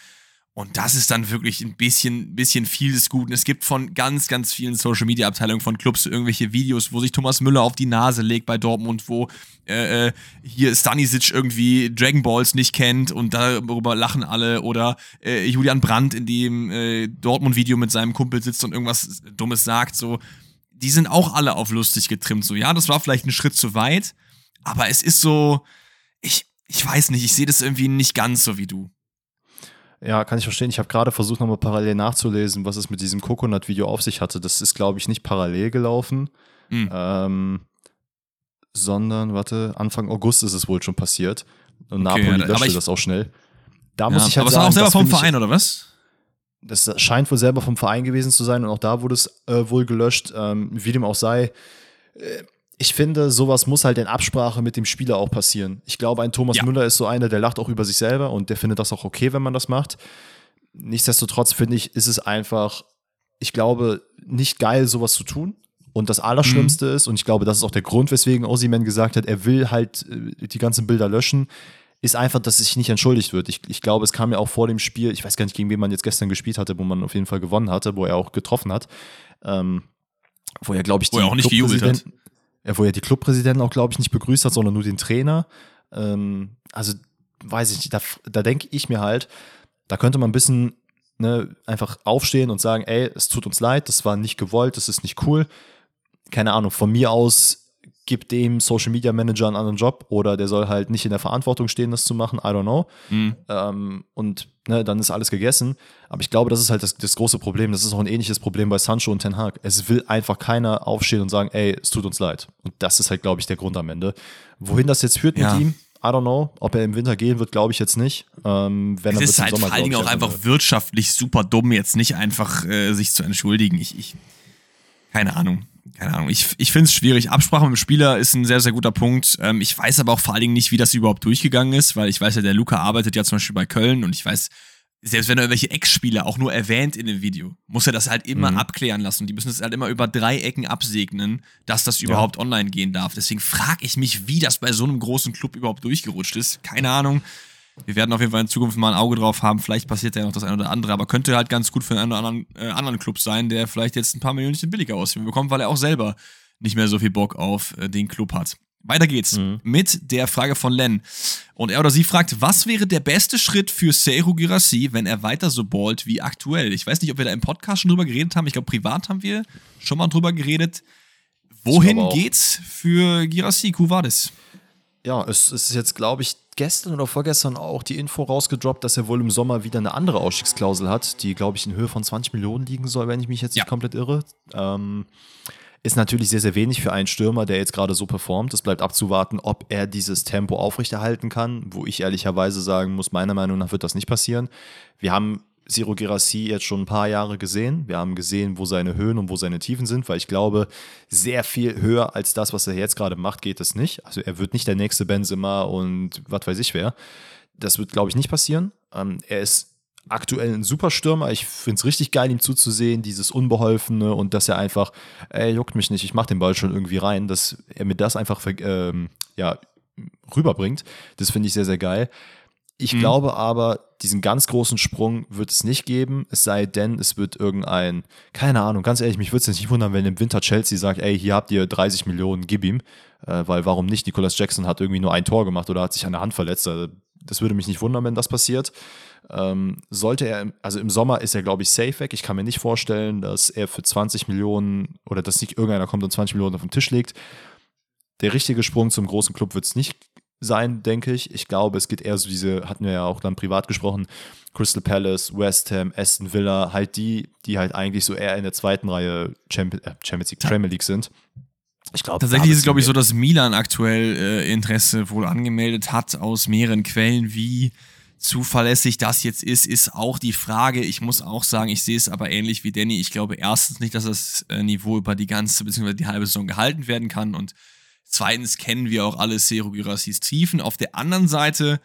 Und das ist dann wirklich ein bisschen, bisschen viel des Guten. Es gibt von ganz, ganz vielen Social Media Abteilungen von Clubs irgendwelche Videos, wo sich Thomas Müller auf die Nase legt bei Dortmund, wo äh, äh hier Stanisic irgendwie Dragon Balls nicht kennt und darüber lachen alle. Oder äh, Julian Brandt in dem äh, Dortmund-Video mit seinem Kumpel sitzt und irgendwas Dummes sagt. So, die sind auch alle auf lustig getrimmt. So, ja, das war vielleicht ein Schritt zu weit, aber es ist so, ich, ich weiß nicht, ich sehe das irgendwie nicht ganz so wie du. Ja, kann ich verstehen. Ich habe gerade versucht, nochmal parallel nachzulesen, was es mit diesem Coconut-Video auf sich hatte. Das ist, glaube ich, nicht parallel gelaufen, mhm. ähm, sondern, warte, Anfang August ist es wohl schon passiert. Und okay, Napoli ja, löschte das auch schnell. Da ja, muss ich halt aber sagen, es war auch selber vom Verein, oder was? Das scheint wohl selber vom Verein gewesen zu sein und auch da wurde es äh, wohl gelöscht. Ähm, wie dem auch sei. Äh, ich finde, sowas muss halt in Absprache mit dem Spieler auch passieren. Ich glaube, ein Thomas ja. Müller ist so einer, der lacht auch über sich selber und der findet das auch okay, wenn man das macht. Nichtsdestotrotz finde ich, ist es einfach, ich glaube, nicht geil, sowas zu tun. Und das Allerschlimmste mhm. ist, und ich glaube, das ist auch der Grund, weswegen Osiman gesagt hat, er will halt äh, die ganzen Bilder löschen, ist einfach, dass sich nicht entschuldigt wird. Ich, ich glaube, es kam ja auch vor dem Spiel, ich weiß gar nicht, gegen wen man jetzt gestern gespielt hatte, wo man auf jeden Fall gewonnen hatte, wo er auch getroffen hat. Ähm, wo er, glaube ich, wo er auch nicht gejubelt hat wo er die Clubpräsidenten auch, glaube ich, nicht begrüßt hat, sondern nur den Trainer. Ähm, also weiß ich nicht, da, da denke ich mir halt, da könnte man ein bisschen ne, einfach aufstehen und sagen, ey, es tut uns leid, das war nicht gewollt, das ist nicht cool. Keine Ahnung, von mir aus gibt dem Social Media Manager einen anderen Job oder der soll halt nicht in der Verantwortung stehen, das zu machen, I don't know. Mhm. Ähm, und ne, dann ist alles gegessen. Aber ich glaube, das ist halt das, das, große Problem. Das ist auch ein ähnliches Problem bei Sancho und Ten Hag. Es will einfach keiner aufstehen und sagen, ey, es tut uns leid. Und das ist halt, glaube ich, der Grund am Ende. Wohin das jetzt führt ja. mit ihm, I don't know. Ob er im Winter gehen wird, glaube ich jetzt nicht. Ähm, wenn es er ist halt Sommer, vor allen Dingen auch einfach wirtschaftlich super dumm, jetzt nicht einfach äh, sich zu entschuldigen. Ich, ich, keine Ahnung. Keine Ahnung. Ich, ich finde es schwierig. Absprache mit dem Spieler ist ein sehr, sehr guter Punkt. Ähm, ich weiß aber auch vor allen Dingen nicht, wie das überhaupt durchgegangen ist, weil ich weiß ja, der Luca arbeitet ja zum Beispiel bei Köln und ich weiß, selbst wenn er irgendwelche Ex-Spieler auch nur erwähnt in dem Video, muss er das halt immer mhm. abklären lassen. Die müssen es halt immer über drei Ecken absegnen, dass das überhaupt ja. online gehen darf. Deswegen frage ich mich, wie das bei so einem großen Club überhaupt durchgerutscht ist. Keine Ahnung. Wir werden auf jeden Fall in Zukunft mal ein Auge drauf haben. Vielleicht passiert ja noch das eine oder andere, aber könnte halt ganz gut für einen oder anderen, äh, anderen Club sein, der vielleicht jetzt ein paar Millionen billiger aussehen bekommt, weil er auch selber nicht mehr so viel Bock auf äh, den Club hat. Weiter geht's mhm. mit der Frage von Len. Und er oder sie fragt, was wäre der beste Schritt für Seru Girassi, wenn er weiter so ballt wie aktuell? Ich weiß nicht, ob wir da im Podcast schon drüber geredet haben. Ich glaube, privat haben wir schon mal drüber geredet. Wohin geht's für Girassi Kuvadis? Ja, es, es ist jetzt, glaube ich, gestern oder vorgestern auch die Info rausgedroppt, dass er wohl im Sommer wieder eine andere Ausstiegsklausel hat, die, glaube ich, in Höhe von 20 Millionen liegen soll, wenn ich mich jetzt ja. nicht komplett irre. Ähm, ist natürlich sehr, sehr wenig für einen Stürmer, der jetzt gerade so performt. Es bleibt abzuwarten, ob er dieses Tempo aufrechterhalten kann, wo ich ehrlicherweise sagen muss, meiner Meinung nach wird das nicht passieren. Wir haben Siro Gerassi jetzt schon ein paar Jahre gesehen. Wir haben gesehen, wo seine Höhen und wo seine Tiefen sind, weil ich glaube, sehr viel höher als das, was er jetzt gerade macht, geht es nicht. Also er wird nicht der nächste Benzema und was weiß ich wer. Das wird, glaube ich, nicht passieren. Ähm, er ist aktuell ein super Stürmer. Ich finde es richtig geil, ihm zuzusehen, dieses Unbeholfene und dass er einfach, ey, juckt mich nicht, ich mache den Ball schon irgendwie rein, dass er mir das einfach ähm, ja, rüberbringt. Das finde ich sehr, sehr geil. Ich mhm. glaube aber, diesen ganz großen Sprung wird es nicht geben, es sei denn, es wird irgendein, keine Ahnung, ganz ehrlich, mich würde es nicht wundern, wenn im Winter Chelsea sagt, ey, hier habt ihr 30 Millionen, gib ihm, äh, weil warum nicht? Nicolas Jackson hat irgendwie nur ein Tor gemacht oder hat sich an der Hand verletzt. Also, das würde mich nicht wundern, wenn das passiert. Ähm, sollte er, also im Sommer ist er, glaube ich, safe weg. Ich kann mir nicht vorstellen, dass er für 20 Millionen oder dass nicht irgendeiner kommt und 20 Millionen auf den Tisch legt. Der richtige Sprung zum großen Club wird es nicht sein, denke ich. Ich glaube, es geht eher so diese, hatten wir ja auch dann privat gesprochen, Crystal Palace, West Ham, Aston Villa, halt die, die halt eigentlich so eher in der zweiten Reihe Champions, äh, Champions League, Premier League sind. Ich glaube, tatsächlich ist es, glaube ich, so, dass Milan aktuell äh, Interesse wohl angemeldet hat aus mehreren Quellen, wie zuverlässig das jetzt ist, ist auch die Frage. Ich muss auch sagen, ich sehe es aber ähnlich wie Danny. Ich glaube erstens nicht, dass das äh, Niveau über die ganze bzw. die halbe Saison gehalten werden kann und zweitens kennen wir auch alle Seru Girassis Tiefen. Auf der anderen Seite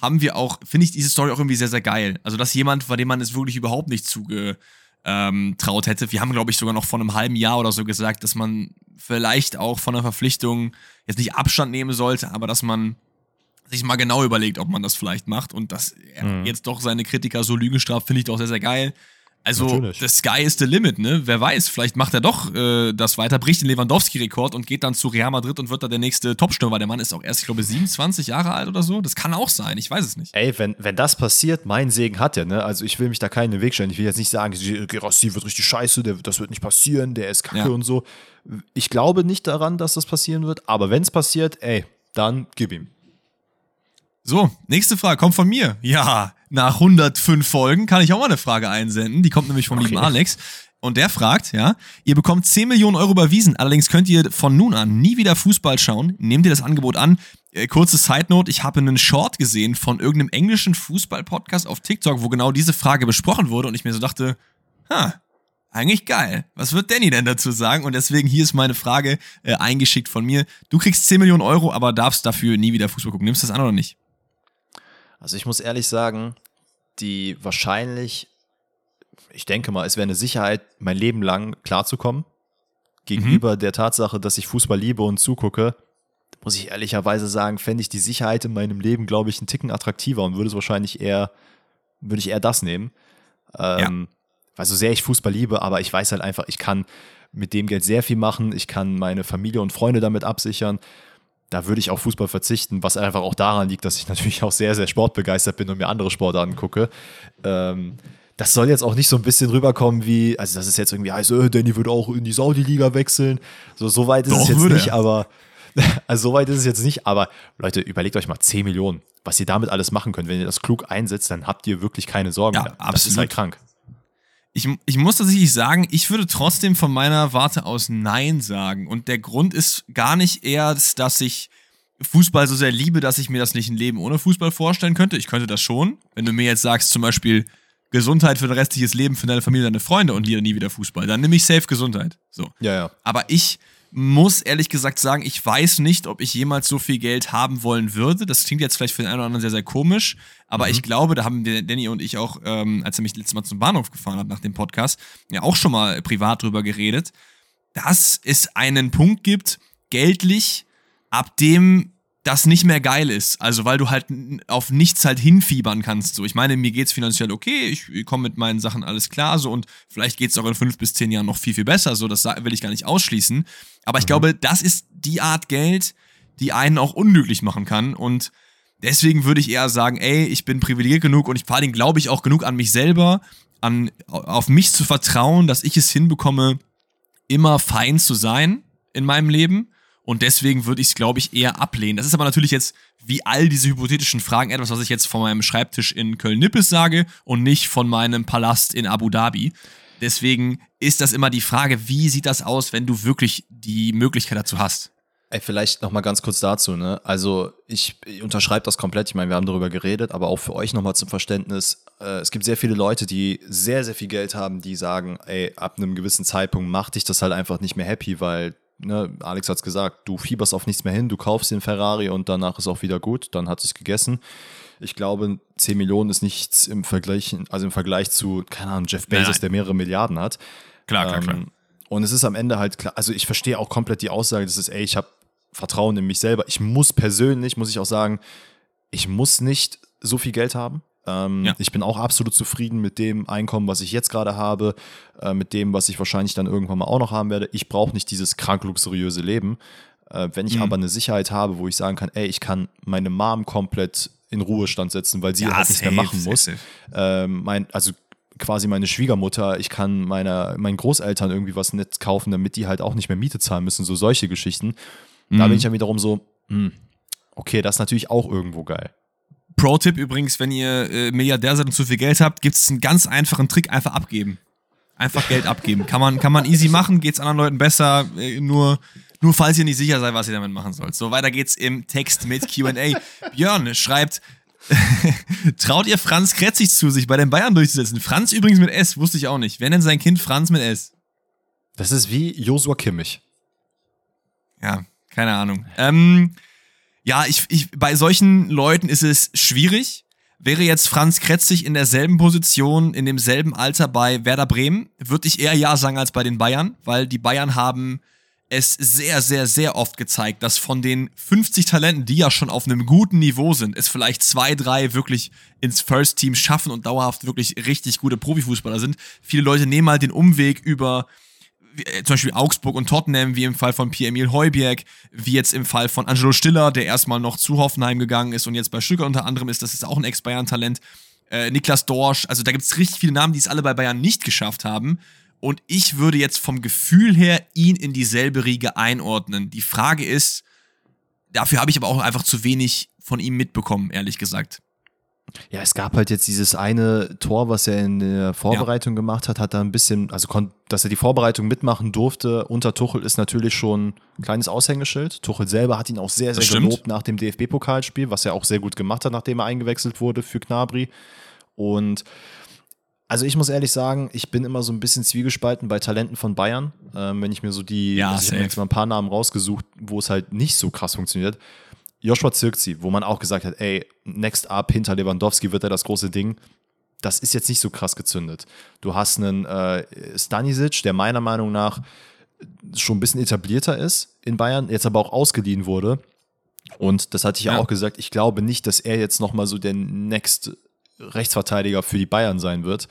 haben wir auch, finde ich diese Story auch irgendwie sehr, sehr geil. Also, dass jemand, bei dem man es wirklich überhaupt nicht zugetraut ähm, hätte. Wir haben, glaube ich, sogar noch vor einem halben Jahr oder so gesagt, dass man vielleicht auch von der Verpflichtung jetzt nicht Abstand nehmen sollte, aber dass man sich mal genau überlegt, ob man das vielleicht macht und dass er mhm. jetzt doch seine Kritiker so Lügen straft, finde ich doch sehr, sehr geil. Also, Natürlich. the sky is the limit, ne? Wer weiß, vielleicht macht er doch äh, das weiter, bricht den Lewandowski-Rekord und geht dann zu Real Madrid und wird da der nächste Topstürmer. Der Mann ist auch erst, ich glaube, 27 Jahre alt oder so. Das kann auch sein, ich weiß es nicht. Ey, wenn, wenn das passiert, mein Segen hat er, ne? Also, ich will mich da keinen Weg stellen. Ich will jetzt nicht sagen, Gerassi wird richtig scheiße, der, das wird nicht passieren, der ist kacke ja. und so. Ich glaube nicht daran, dass das passieren wird, aber wenn es passiert, ey, dann gib ihm. So, nächste Frage kommt von mir. Ja, nach 105 Folgen kann ich auch mal eine Frage einsenden. Die kommt nämlich vom okay. lieben Alex. Und der fragt, ja, ihr bekommt 10 Millionen Euro überwiesen, allerdings könnt ihr von nun an nie wieder Fußball schauen. Nehmt ihr das Angebot an? Äh, kurze Side Note, ich habe einen Short gesehen von irgendeinem englischen Fußball-Podcast auf TikTok, wo genau diese Frage besprochen wurde und ich mir so dachte, ha, eigentlich geil. Was wird Danny denn dazu sagen? Und deswegen hier ist meine Frage äh, eingeschickt von mir. Du kriegst 10 Millionen Euro, aber darfst dafür nie wieder Fußball gucken. Nimmst du das an oder nicht? Also ich muss ehrlich sagen, die wahrscheinlich, ich denke mal, es wäre eine Sicherheit, mein Leben lang klarzukommen. Gegenüber mhm. der Tatsache, dass ich Fußball liebe und zugucke, muss ich ehrlicherweise sagen, fände ich die Sicherheit in meinem Leben, glaube ich, einen Ticken attraktiver und würde es wahrscheinlich eher, würde ich eher das nehmen. Ähm, ja. Weil so sehr ich Fußball liebe, aber ich weiß halt einfach, ich kann mit dem Geld sehr viel machen, ich kann meine Familie und Freunde damit absichern da würde ich auf Fußball verzichten, was einfach auch daran liegt, dass ich natürlich auch sehr, sehr sportbegeistert bin und mir andere Sporte angucke. Ähm, das soll jetzt auch nicht so ein bisschen rüberkommen wie, also das ist jetzt irgendwie heißt, äh, Danny würde auch in die Saudi-Liga wechseln. So, so weit ist Doch, es jetzt nicht, er. aber also so weit ist es jetzt nicht, aber Leute, überlegt euch mal 10 Millionen, was ihr damit alles machen könnt. Wenn ihr das klug einsetzt, dann habt ihr wirklich keine Sorgen ja, mehr. Absolut. Das ist halt krank. Ich, ich muss tatsächlich sagen, ich würde trotzdem von meiner Warte aus Nein sagen. Und der Grund ist gar nicht erst, dass ich Fußball so sehr liebe, dass ich mir das nicht ein Leben ohne Fußball vorstellen könnte. Ich könnte das schon. Wenn du mir jetzt sagst, zum Beispiel Gesundheit für ein restliches Leben für deine Familie, deine Freunde und nie wieder Fußball, dann nehme ich safe Gesundheit. So. Ja, ja. Aber ich muss ehrlich gesagt sagen, ich weiß nicht, ob ich jemals so viel Geld haben wollen würde. Das klingt jetzt vielleicht für den einen oder anderen sehr, sehr komisch, aber mhm. ich glaube, da haben wir, Danny und ich auch, ähm, als er mich letztes Mal zum Bahnhof gefahren hat nach dem Podcast, ja auch schon mal privat drüber geredet, dass es einen Punkt gibt, geldlich, ab dem das nicht mehr geil ist. Also, weil du halt auf nichts halt hinfiebern kannst. So, ich meine, mir geht's finanziell okay, ich komme mit meinen Sachen alles klar, so und vielleicht geht's auch in fünf bis zehn Jahren noch viel, viel besser. So, das will ich gar nicht ausschließen. Aber ich mhm. glaube, das ist die Art Geld, die einen auch unglücklich machen kann. Und deswegen würde ich eher sagen, ey, ich bin privilegiert genug und ich vor allem glaube ich auch genug an mich selber, an, auf mich zu vertrauen, dass ich es hinbekomme, immer fein zu sein in meinem Leben und deswegen würde ich es, glaube ich, eher ablehnen. Das ist aber natürlich jetzt, wie all diese hypothetischen Fragen, etwas, was ich jetzt von meinem Schreibtisch in Köln-Nippes sage und nicht von meinem Palast in Abu Dhabi. Deswegen ist das immer die Frage, wie sieht das aus, wenn du wirklich die Möglichkeit dazu hast? Ey, vielleicht noch mal ganz kurz dazu, ne? Also ich, ich unterschreibe das komplett. Ich meine, wir haben darüber geredet, aber auch für euch noch mal zum Verständnis: äh, Es gibt sehr viele Leute, die sehr, sehr viel Geld haben, die sagen, ey, ab einem gewissen Zeitpunkt macht dich das halt einfach nicht mehr happy, weil ne, Alex hat es gesagt, du fieberst auf nichts mehr hin, du kaufst den Ferrari und danach ist auch wieder gut, dann hat es gegessen. Ich glaube, 10 Millionen ist nichts im Vergleich, also im Vergleich zu, keine Ahnung, Jeff Bezos, nein, nein. der mehrere Milliarden hat. Klar, klar, ähm, klar. Und es ist am Ende halt klar, also ich verstehe auch komplett die Aussage, das ist, ey, ich habe Vertrauen in mich selber. Ich muss persönlich, muss ich auch sagen, ich muss nicht so viel Geld haben. Ähm, ja. Ich bin auch absolut zufrieden mit dem Einkommen, was ich jetzt gerade habe, äh, mit dem, was ich wahrscheinlich dann irgendwann mal auch noch haben werde. Ich brauche nicht dieses krank luxuriöse Leben. Äh, wenn ich mhm. aber eine Sicherheit habe, wo ich sagen kann, ey, ich kann meine Mom komplett in Ruhestand setzen, weil sie ja, halt nichts mehr machen muss. Ähm, mein, also quasi meine Schwiegermutter, ich kann meiner, meinen Großeltern irgendwie was Netz kaufen, damit die halt auch nicht mehr Miete zahlen müssen, so solche Geschichten. Mhm. Da bin ich dann wiederum so, mh, hm, okay, das ist natürlich auch irgendwo geil. Pro-Tipp übrigens, wenn ihr äh, Milliardär seid und zu viel Geld habt, gibt es einen ganz einfachen Trick, einfach abgeben. Einfach Geld abgeben. Kann man, kann man easy machen, geht es anderen Leuten besser, äh, nur, nur falls ihr nicht sicher seid, was ihr damit machen sollt. So, weiter geht's im Text mit QA. Björn schreibt, traut ihr Franz Kretzig zu, sich bei den Bayern durchzusetzen? Franz übrigens mit S, wusste ich auch nicht. Wer nennt sein Kind Franz mit S? Das ist wie Josua Kimmich. Ja, keine Ahnung. Ähm, ja, ich, ich, bei solchen Leuten ist es schwierig. Wäre jetzt Franz Kretzig in derselben Position, in demselben Alter bei Werder Bremen, würde ich eher ja sagen als bei den Bayern, weil die Bayern haben es sehr, sehr, sehr oft gezeigt, dass von den 50 Talenten, die ja schon auf einem guten Niveau sind, es vielleicht zwei, drei wirklich ins First Team schaffen und dauerhaft wirklich richtig gute Profifußballer sind. Viele Leute nehmen halt den Umweg über zum Beispiel Augsburg und Tottenham, wie im Fall von Pierre-Emil Heuberg, wie jetzt im Fall von Angelo Stiller, der erstmal noch zu Hoffenheim gegangen ist und jetzt bei Stuttgart unter anderem ist, das ist auch ein Ex-Bayern-Talent. Äh, Niklas Dorsch, also da gibt es richtig viele Namen, die es alle bei Bayern nicht geschafft haben. Und ich würde jetzt vom Gefühl her ihn in dieselbe Riege einordnen. Die Frage ist, dafür habe ich aber auch einfach zu wenig von ihm mitbekommen, ehrlich gesagt. Ja, es gab halt jetzt dieses eine Tor, was er in der Vorbereitung ja. gemacht hat, hat da ein bisschen, also dass er die Vorbereitung mitmachen durfte unter Tuchel ist natürlich schon ein kleines Aushängeschild. Tuchel selber hat ihn auch sehr, sehr gelobt nach dem DFB-Pokalspiel, was er auch sehr gut gemacht hat, nachdem er eingewechselt wurde für Knabri. Und also ich muss ehrlich sagen, ich bin immer so ein bisschen zwiegespalten bei Talenten von Bayern. Ähm, wenn ich mir so die, ja, also ich habe jetzt mal ein paar Namen rausgesucht, wo es halt nicht so krass funktioniert. Joshua Zirkzi, wo man auch gesagt hat, ey, next up hinter Lewandowski wird er das große Ding. Das ist jetzt nicht so krass gezündet. Du hast einen äh, Stanisic, der meiner Meinung nach schon ein bisschen etablierter ist in Bayern, jetzt aber auch ausgeliehen wurde. Und das hatte ich ja, auch gesagt, ich glaube nicht, dass er jetzt nochmal so der Next Rechtsverteidiger für die Bayern sein wird.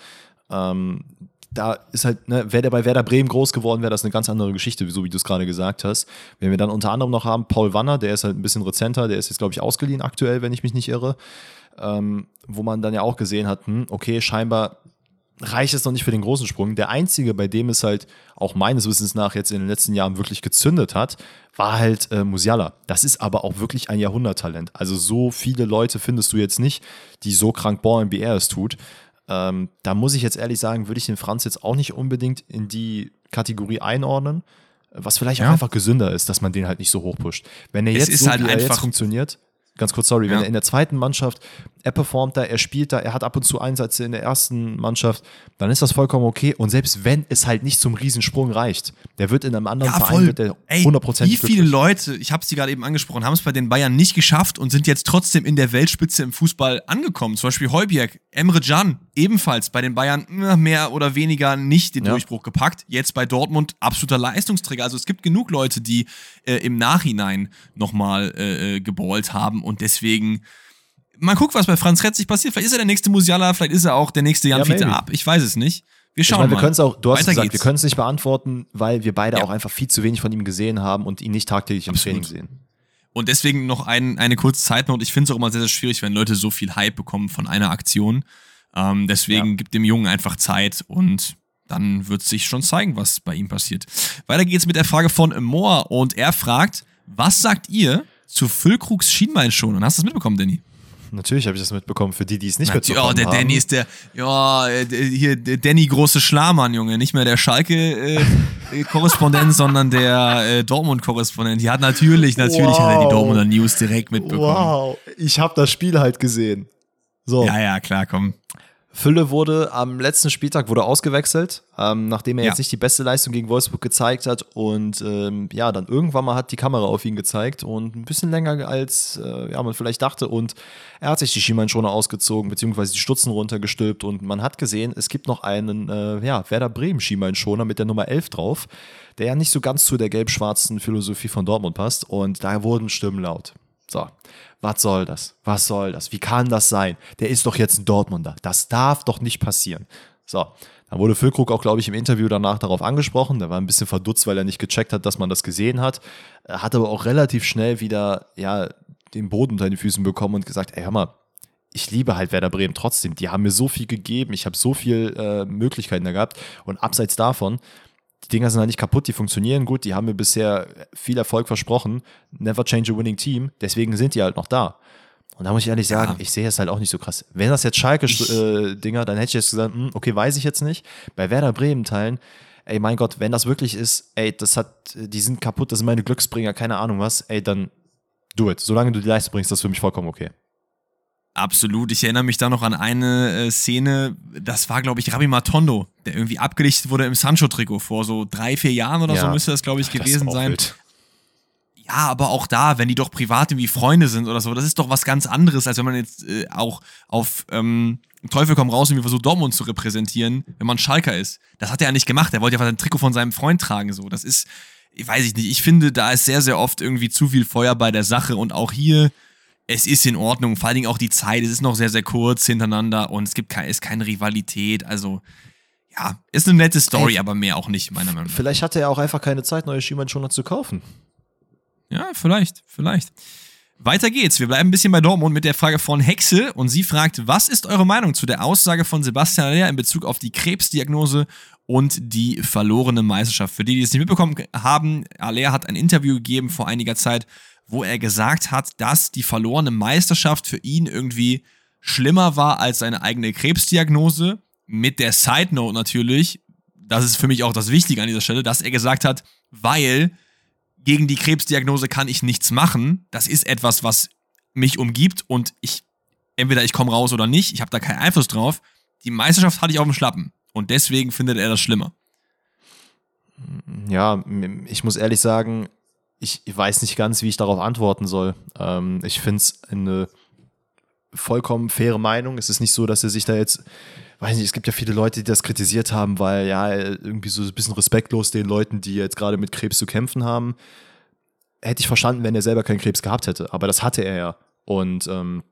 Ähm, da ist halt, ne, wäre der bei Werder Bremen groß geworden, wäre das eine ganz andere Geschichte, so wie du es gerade gesagt hast. Wenn wir dann unter anderem noch haben, Paul Wanner, der ist halt ein bisschen rezenter, der ist jetzt, glaube ich, ausgeliehen aktuell, wenn ich mich nicht irre. Ähm, wo man dann ja auch gesehen hat, hm, okay, scheinbar reicht es noch nicht für den großen Sprung. Der einzige, bei dem es halt auch meines Wissens nach jetzt in den letzten Jahren wirklich gezündet hat, war halt äh, Musiala. Das ist aber auch wirklich ein Jahrhunderttalent. Also so viele Leute findest du jetzt nicht, die so krank ballen, wie er es tut. Ähm, da muss ich jetzt ehrlich sagen, würde ich den Franz jetzt auch nicht unbedingt in die Kategorie einordnen. Was vielleicht Ja. auch einfach gesünder ist, dass man den halt nicht so hochpusht. Wenn er jetzt so, halt er jetzt funktioniert, ganz kurz, sorry, wenn Ja. er in der zweiten Mannschaft, er performt da, er spielt da, er hat ab und zu Einsätze in der ersten Mannschaft, dann ist das vollkommen okay. Und selbst wenn es halt nicht zum Riesensprung reicht, der wird in einem anderen Ja, Verein wird der Ey, hundertprozentig wie viele glücklich. Leute, ich habe es dir gerade eben angesprochen, haben es bei den Bayern nicht geschafft und sind jetzt trotzdem in der Weltspitze im Fußball angekommen. Zum Beispiel Heuberg, Emre Can, ebenfalls bei den Bayern äh, mehr oder weniger nicht den Ja. Durchbruch gepackt. Jetzt bei Dortmund absoluter Leistungsträger. Also es gibt genug Leute, die äh, im Nachhinein nochmal äh, äh, geballt haben und deswegen mal gucken, was bei Franz Retzig passiert. Vielleicht ist er der nächste Musiala, vielleicht ist er auch der nächste Jan Ja, Fiete ab. Ich weiß es nicht. Wir Ich schauen meine, wir mal. können es auch, du hast Weiter gesagt, geht's. wir können es nicht beantworten, weil wir beide Ja. auch einfach viel zu wenig von ihm gesehen haben und ihn nicht tagtäglich im Absolut. Training sehen. Und deswegen noch ein, eine kurze Zeitnote. Ich finde es auch immer sehr, sehr schwierig, wenn Leute so viel Hype bekommen von einer Aktion. Ähm, deswegen Ja. gibt dem Jungen einfach Zeit und dann wird sich schon zeigen, was bei ihm passiert. Weiter geht's mit der Frage von Moore und er fragt, was sagt ihr zu Füllkrugs Schienbeinschonen? Hast du das mitbekommen, Danny? Natürlich habe ich das mitbekommen, für die, die es nicht Ja, mitbekommen der haben. Danny ist der, ja, äh, der- hier, der Danny große Schlamann, Junge. Nicht mehr der Schalke-Korrespondent, sondern der äh, Dortmund-Korrespondent. Die hat natürlich, natürlich hat er die Wow. Dortmunder News direkt mitbekommen. Wow, ich habe das Spiel halt gesehen. So, Ja, ja, klar, komm. Fülle wurde am letzten Spieltag wurde ausgewechselt, ähm, nachdem er Ja. jetzt nicht die beste Leistung gegen Wolfsburg gezeigt hat und ähm, ja, dann irgendwann mal hat die Kamera auf ihn gezeigt und ein bisschen länger als äh, ja, man vielleicht dachte und er hat sich die Schienbeinschoner ausgezogen beziehungsweise die Stutzen runtergestülpt und man hat gesehen, es gibt noch einen äh, ja, Werder Bremen Schienbeinschoner mit der Nummer 11 drauf, der ja nicht so ganz zu der gelb-schwarzen Philosophie von Dortmund passt und da wurden Stimmen laut. So, was soll das? Was soll das? Wie kann das sein? Der ist doch jetzt ein Dortmunder. Das darf doch nicht passieren. So, dann wurde Füllkrug auch, glaube ich, im Interview danach darauf angesprochen. Der war ein bisschen verdutzt, weil er nicht gecheckt hat, dass man das gesehen hat. Hat aber auch relativ schnell wieder, ja, den Boden unter den Füßen bekommen und gesagt, ey, hör mal, ich liebe halt Werder Bremen trotzdem. Die haben mir so viel gegeben. Ich habe so viel äh, Möglichkeiten da gehabt. Und abseits davon, die Dinger sind halt nicht kaputt, die funktionieren gut, die haben mir bisher viel Erfolg versprochen. Never change a winning team, deswegen sind die halt noch da. Und da muss ich ehrlich sagen, Ja. ich sehe es halt auch nicht so krass. Wenn das jetzt Schalke-Dinger, dann hätte ich jetzt gesagt, hm, okay, weiß ich jetzt nicht. Bei Werder Bremen-Teilen, ey, mein Gott, wenn das wirklich ist, ey, das hat, die sind kaputt, das sind meine Glücksbringer, keine Ahnung was, ey, dann do it. Solange du die Leistung bringst, das ist für mich vollkommen okay. Absolut. Ich erinnere mich da noch an eine äh, Szene, das war, glaube ich, Rabi Matondo, der irgendwie abgelichtet wurde im Sancho-Trikot vor so drei, vier Jahren oder so Ja. müsste das, glaube ich, Das gewesen auch sein. wild. Ja, aber auch da, wenn die doch privat irgendwie Freunde sind oder so, das ist doch was ganz anderes, als wenn man jetzt äh, auch auf ähm, Teufel komm raus irgendwie versucht, Dortmund zu repräsentieren, wenn man Schalker ist. Das hat er ja nicht gemacht. Er wollte ja einfach ein Trikot von seinem Freund tragen. So, das ist, ich weiß ich nicht. Ich finde, da ist sehr, sehr oft irgendwie zu viel Feuer bei der Sache und auch hier, es ist in Ordnung. Vor allen Dingen auch die Zeit. Es ist noch sehr, sehr kurz hintereinander und es gibt keine, ist keine Rivalität. Also, ja, ist eine nette Story, Ey, aber mehr auch nicht, meiner Meinung nach. Vielleicht hatte er auch einfach keine Zeit, neue Schienbeinschoner zu kaufen. Ja, vielleicht, vielleicht. Weiter geht's. Wir bleiben ein bisschen bei Dortmund mit der Frage von Hexe und sie fragt, was ist eure Meinung zu der Aussage von Sebastian Aller in Bezug auf die Krebsdiagnose und die verlorene Meisterschaft? Für die, die es nicht mitbekommen haben, Aller hat ein Interview gegeben vor einiger Zeit, wo er gesagt hat, dass die verlorene Meisterschaft für ihn irgendwie schlimmer war als seine eigene Krebsdiagnose. Mit der Side Note natürlich, das ist für mich auch das Wichtige an dieser Stelle, dass er gesagt hat, weil gegen die Krebsdiagnose kann ich nichts machen. Das ist etwas, was mich umgibt und ich, entweder ich komme raus oder nicht, ich habe da keinen Einfluss drauf. Die Meisterschaft hatte ich auf dem Schlappen und deswegen findet er das schlimmer. Ja, ich muss ehrlich sagen, ich weiß nicht ganz, wie ich darauf antworten soll. Ähm, ich finde es eine vollkommen faire Meinung. Es ist nicht so, dass er sich da jetzt, weiß nicht, es gibt ja viele Leute, die das kritisiert haben, weil ja, irgendwie so ein bisschen respektlos den Leuten, die jetzt gerade mit Krebs zu kämpfen haben. Hätte ich verstanden, wenn er selber keinen Krebs gehabt hätte. Aber das hatte er ja. Und ähm,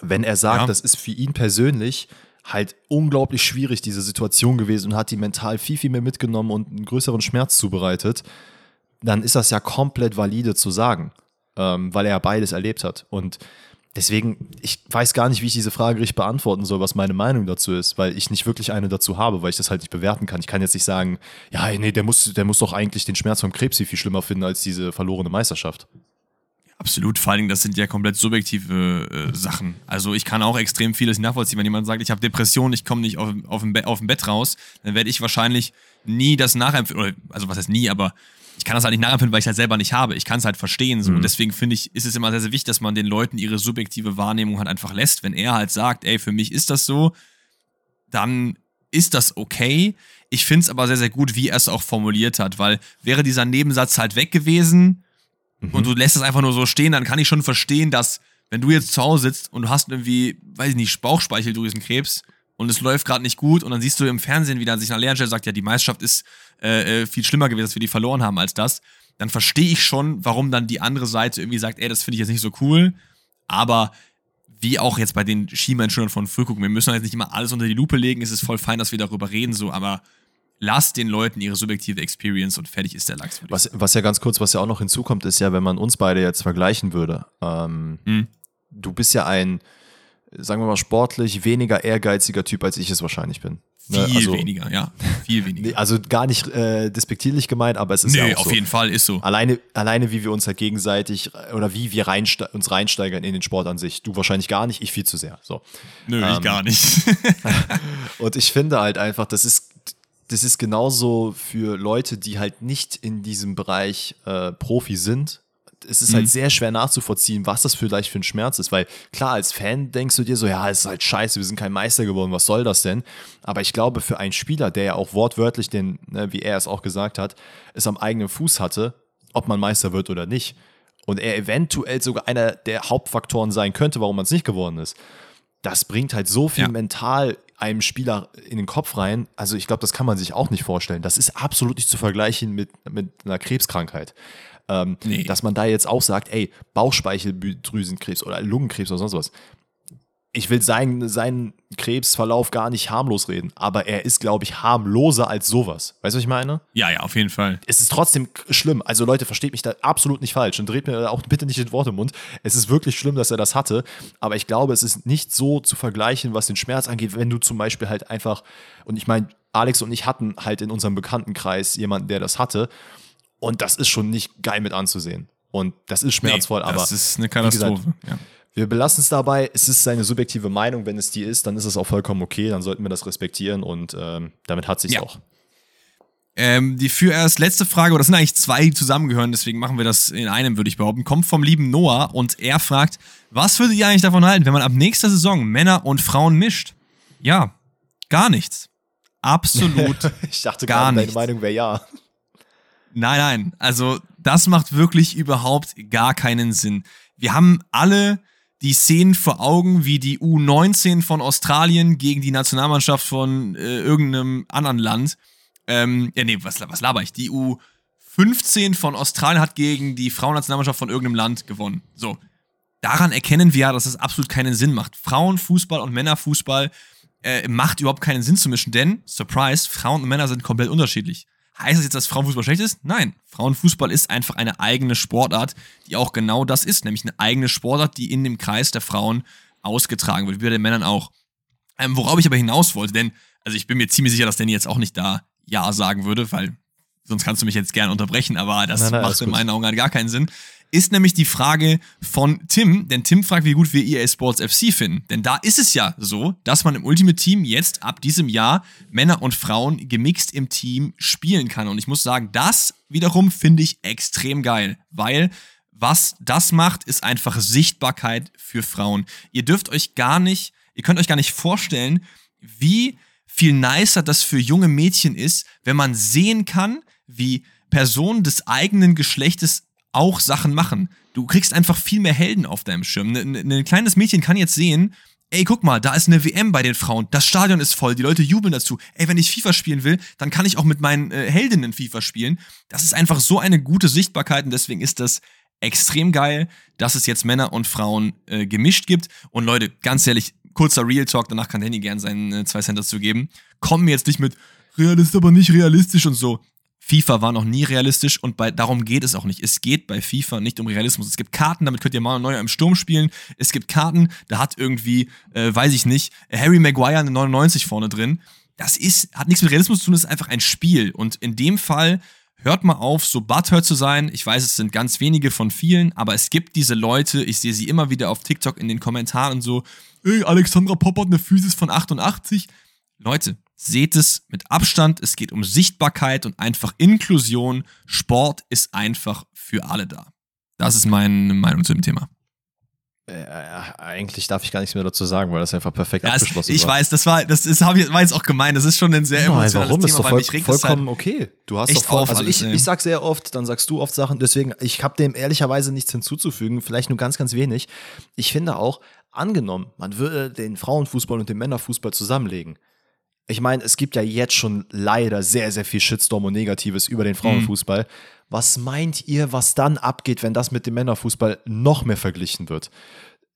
wenn er sagt, Ja. das ist für ihn persönlich halt unglaublich schwierig, diese Situation gewesen und hat die mental viel, viel mehr mitgenommen und einen größeren Schmerz zubereitet, dann ist das ja komplett valide zu sagen, ähm, weil er ja beides erlebt hat. Und deswegen, ich weiß gar nicht, wie ich diese Frage richtig beantworten soll, was meine Meinung dazu ist, weil ich nicht wirklich eine dazu habe, weil ich das halt nicht bewerten kann. Ich kann jetzt nicht sagen, ja, nee, der muss, der muss doch eigentlich den Schmerz vom Krebs viel, viel schlimmer finden als diese verlorene Meisterschaft. Absolut, vor allem, das sind ja komplett subjektive äh, Sachen. Also ich kann auch extrem vieles nachvollziehen. Wenn jemand sagt, ich habe Depression, ich komme nicht auf, auf, dem auf dem Bett raus, dann werde ich wahrscheinlich nie das nachempfinden, also was heißt nie, aber ich kann das halt nicht nachempfinden, weil ich halt selber nicht habe. Ich kann es halt verstehen. So. Mhm. Und deswegen finde ich, ist es immer sehr, sehr wichtig, dass man den Leuten ihre subjektive Wahrnehmung halt einfach lässt. Wenn er halt sagt, ey, für mich ist das so, dann ist das okay. Ich finde es aber sehr, sehr gut, wie er es auch formuliert hat, weil wäre dieser Nebensatz halt weg gewesen, mhm. und du lässt es einfach nur so stehen, dann kann ich schon verstehen, dass, wenn du jetzt zu Hause sitzt und du hast irgendwie, weiß ich nicht, Bauchspeicheldrüsenkrebs und es läuft gerade nicht gut und dann siehst du im Fernsehen, wie dann sich eine Lehrerin sagt, ja, die Meisterschaft ist äh, äh, viel schlimmer gewesen, dass wir die verloren haben als das, dann verstehe ich schon, warum dann die andere Seite irgendwie sagt, ey, das finde ich jetzt nicht so cool, aber wie auch jetzt bei den Skimenschülern von früh gucken, wir müssen jetzt nicht immer alles unter die Lupe legen, es ist voll fein, dass wir darüber reden, so, aber lass den Leuten ihre subjektive Experience und fertig ist der Lachs. Was, was ja ganz kurz, was ja auch noch hinzukommt, ist ja, wenn man uns beide jetzt vergleichen würde. Ähm, hm. Du bist ja ein, sagen wir mal, sportlich weniger ehrgeiziger Typ, als ich es wahrscheinlich bin. Ne? Viel also, weniger, ja. Viel weniger. also gar nicht äh, despektierlich gemeint, aber es ist nee, ja auf jeden Fall ist so. Alleine, alleine wie wir uns halt gegenseitig oder wie wir reinste uns reinsteigern in den Sport an sich. Du wahrscheinlich gar nicht, ich viel zu sehr. So. Nö, ähm, ich gar nicht. und ich finde halt einfach, das ist das ist genauso für Leute, die halt nicht in diesem Bereich äh, Profi sind. Es ist halt mhm. halt sehr schwer nachzuvollziehen, was das vielleicht für ein Schmerz ist, weil klar, als Fan denkst du dir so, ja, es ist halt scheiße, wir sind kein Meister geworden, was soll das denn? Aber ich glaube, für einen Spieler, der ja auch wortwörtlich den, ne, wie er es auch gesagt hat, es am eigenen Fuß hatte, ob man Meister wird oder nicht, und er eventuell sogar einer der Hauptfaktoren sein könnte, warum man es nicht geworden ist, das bringt halt so viel ja. mental einem Spieler in den Kopf rein. Also ich glaube, das kann man sich auch nicht vorstellen. Das ist absolut nicht zu vergleichen mit, mit einer Krebskrankheit. Ähm, nee. Dass man da jetzt auch sagt, ey, Bauchspeicheldrüsenkrebs oder Lungenkrebs oder sonst was ich will seinen, seinen Krebsverlauf gar nicht harmlos reden, aber er ist, glaube ich, harmloser als sowas. Weißt du, was ich meine? Ja, ja, auf jeden Fall. Es ist trotzdem schlimm. Also, Leute, versteht mich da absolut nicht falsch und dreht mir auch bitte nicht den Wort im Mund. Es ist wirklich schlimm, dass er das hatte, aber ich glaube, es ist nicht so zu vergleichen, was den Schmerz angeht, wenn du zum Beispiel halt einfach, und ich meine, Alex und ich hatten halt in unserem Bekanntenkreis jemanden, der das hatte, und das ist schon nicht geil mit anzusehen. Und das ist schmerzvoll, nee, das aber. Das ist eine Katastrophe. Gesagt, ja. Wir belassen es dabei. Es ist seine subjektive Meinung. Wenn es die ist, dann ist es auch vollkommen okay. Dann sollten wir das respektieren und ähm, damit hat sich ja. auch. Ähm, die für erst letzte Frage, oder das sind eigentlich zwei, die zusammengehören, deswegen machen wir das in einem, würde ich behaupten, kommt vom lieben Noah und er fragt, was würdet ihr eigentlich davon halten, wenn man ab nächster Saison Männer und Frauen mischt? Ja, gar nichts. Absolut. ich dachte gar nicht. Deine Meinung wäre ja. Nein, nein. Also, das macht wirklich überhaupt gar keinen Sinn. Wir haben alle die Szenen vor Augen, wie die U19 von Australien gegen die Nationalmannschaft von äh, irgendeinem anderen Land. Ähm, ja, nee, was, was laber ich? Die U15 von Australien hat gegen die Frauennationalmannschaft von irgendeinem Land gewonnen. So. Daran erkennen wir ja, dass es absolut keinen Sinn macht. Frauenfußball und Männerfußball äh, macht überhaupt keinen Sinn zu mischen, denn, Surprise, Frauen und Männer sind komplett unterschiedlich. Heißt das jetzt, dass Frauenfußball schlecht ist? Nein. Frauenfußball ist einfach eine eigene Sportart, die auch genau das ist, nämlich eine eigene Sportart, die in dem Kreis der Frauen ausgetragen wird, wie bei den Männern auch. Ähm, worauf ich aber hinaus wollte, denn, also ich bin mir ziemlich sicher, dass Danny jetzt auch nicht da Ja sagen würde, weil sonst kannst du mich jetzt gerne unterbrechen, aber das nein, nein, macht in meinen Augen halt gar keinen Sinn ist nämlich die Frage von Tim, denn Tim fragt, wie gut wir EA Sports FC finden. Denn da ist es ja so, dass man im Ultimate Team jetzt ab diesem Jahr Männer und Frauen gemixt im Team spielen kann. Und ich muss sagen, das wiederum finde ich extrem geil, weil was das macht, ist einfach Sichtbarkeit für Frauen. Ihr dürft euch gar nicht, ihr könnt euch gar nicht vorstellen, wie viel nicer das für junge Mädchen ist, wenn man sehen kann, wie Personen des eigenen Geschlechtes auch Sachen machen. Du kriegst einfach viel mehr Helden auf deinem Schirm. Ein ne, ne kleines Mädchen kann jetzt sehen, ey, guck mal, da ist eine WM bei den Frauen, das Stadion ist voll, die Leute jubeln dazu. Ey, wenn ich FIFA spielen will, dann kann ich auch mit meinen äh, Heldinnen FIFA spielen. Das ist einfach so eine gute Sichtbarkeit und deswegen ist das extrem geil, dass es jetzt Männer und Frauen äh, gemischt gibt. Und Leute, ganz ehrlich, kurzer Real Talk, danach kann Danny gern seinen äh, zwei Cent dazu geben. Kommen mir jetzt nicht mit, realist aber nicht realistisch und so. FIFA war noch nie realistisch und bei, darum geht es auch nicht. Es geht bei FIFA nicht um Realismus. Es gibt Karten, damit könnt ihr mal Neuer im Sturm spielen. Es gibt Karten, da hat irgendwie, äh, weiß ich nicht, Harry Maguire eine 99 vorne drin. Das ist, hat nichts mit Realismus zu tun, das ist einfach ein Spiel. Und in dem Fall hört mal auf, so butthurt zu sein. Ich weiß, es sind ganz wenige von vielen, aber es gibt diese Leute, ich sehe sie immer wieder auf TikTok in den Kommentaren so, ey, Alexandra Popp hat eine Physis von 88. Leute, seht es mit Abstand. Es geht um Sichtbarkeit und einfach Inklusion. Sport ist einfach für alle da. Das ist meine Meinung zu dem Thema. Äh, eigentlich darf ich gar nichts mehr dazu sagen, weil das einfach perfekt ja, abgeschlossen ist. Ich war. weiß, das war, das ist, ich, war jetzt auch gemeint. Das ist schon ein sehr emotionales Nein, warum? Thema, ist doch voll, vollkommen halt okay. Du hast doch voll, auf, also ich, ich sag sehr oft, dann sagst du oft Sachen. Deswegen, ich habe dem ehrlicherweise nichts hinzuzufügen. Vielleicht nur ganz, ganz wenig. Ich finde auch, angenommen, man würde den Frauenfußball und den Männerfußball zusammenlegen. Ich meine, es gibt ja jetzt schon leider sehr, sehr viel Shitstorm und Negatives über den Frauenfußball. Mhm. Was meint ihr, was dann abgeht, wenn das mit dem Männerfußball noch mehr verglichen wird?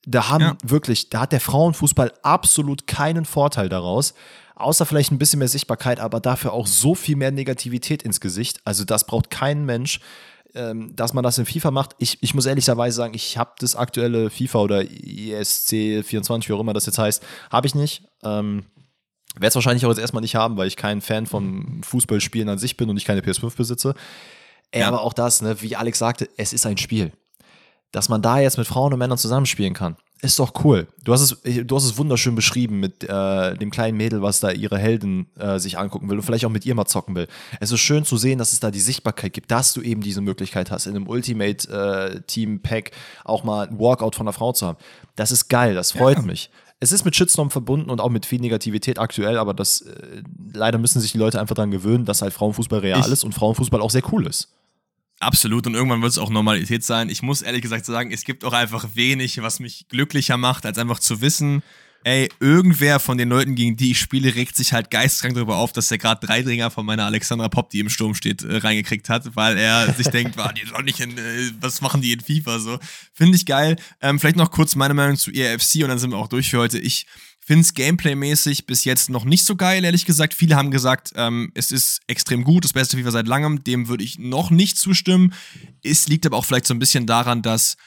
Da haben ja. wirklich, da hat der Frauenfußball absolut keinen Vorteil daraus, außer vielleicht ein bisschen mehr Sichtbarkeit, aber dafür auch so viel mehr Negativität ins Gesicht. Also das braucht kein Mensch, ähm, dass man das in FIFA macht. Ich, ich muss ehrlicherweise sagen, ich habe das aktuelle FIFA oder ESC 24, wie auch immer das jetzt heißt, habe ich nicht. Ähm, werde es wahrscheinlich auch jetzt erstmal nicht haben, weil ich kein Fan vom Fußballspielen an sich bin und ich keine PS5 besitze. Ja. Aber auch das, ne, wie Alex sagte, es ist ein Spiel. Dass man da jetzt mit Frauen und Männern zusammenspielen kann, ist doch cool. Du hast es, du hast es wunderschön beschrieben mit äh, dem kleinen Mädel, was da ihre Helden äh, sich angucken will und vielleicht auch mit ihr mal zocken will. Es ist schön zu sehen, dass es da die Sichtbarkeit gibt, dass du eben diese Möglichkeit hast, in einem Ultimate-Team-Pack äh, auch mal ein Walkout von einer Frau zu haben. Das ist geil, das freut ja. mich. Es ist mit Shitstorm verbunden und auch mit viel Negativität aktuell, aber das äh, leider müssen sich die Leute einfach daran gewöhnen, dass halt Frauenfußball real ich, ist und Frauenfußball auch sehr cool ist. Absolut und irgendwann wird es auch Normalität sein. Ich muss ehrlich gesagt sagen, es gibt auch einfach wenig, was mich glücklicher macht, als einfach zu wissen, ey, irgendwer von den Leuten, gegen die ich spiele, regt sich halt geistkrank darüber auf, dass er gerade drei Dringer von meiner Alexandra Pop, die im Sturm steht, äh, reingekriegt hat, weil er sich denkt, war die doch nicht in, äh, was machen die in FIFA so. Finde ich geil. Ähm, vielleicht noch kurz meine Meinung zu ERFC und dann sind wir auch durch für heute. Ich Finde es gameplaymäßig bis jetzt noch nicht so geil, ehrlich gesagt. Viele haben gesagt, ähm, es ist extrem gut, das beste FIFA seit langem. Dem würde ich noch nicht zustimmen. Es liegt aber auch vielleicht so ein bisschen daran, dass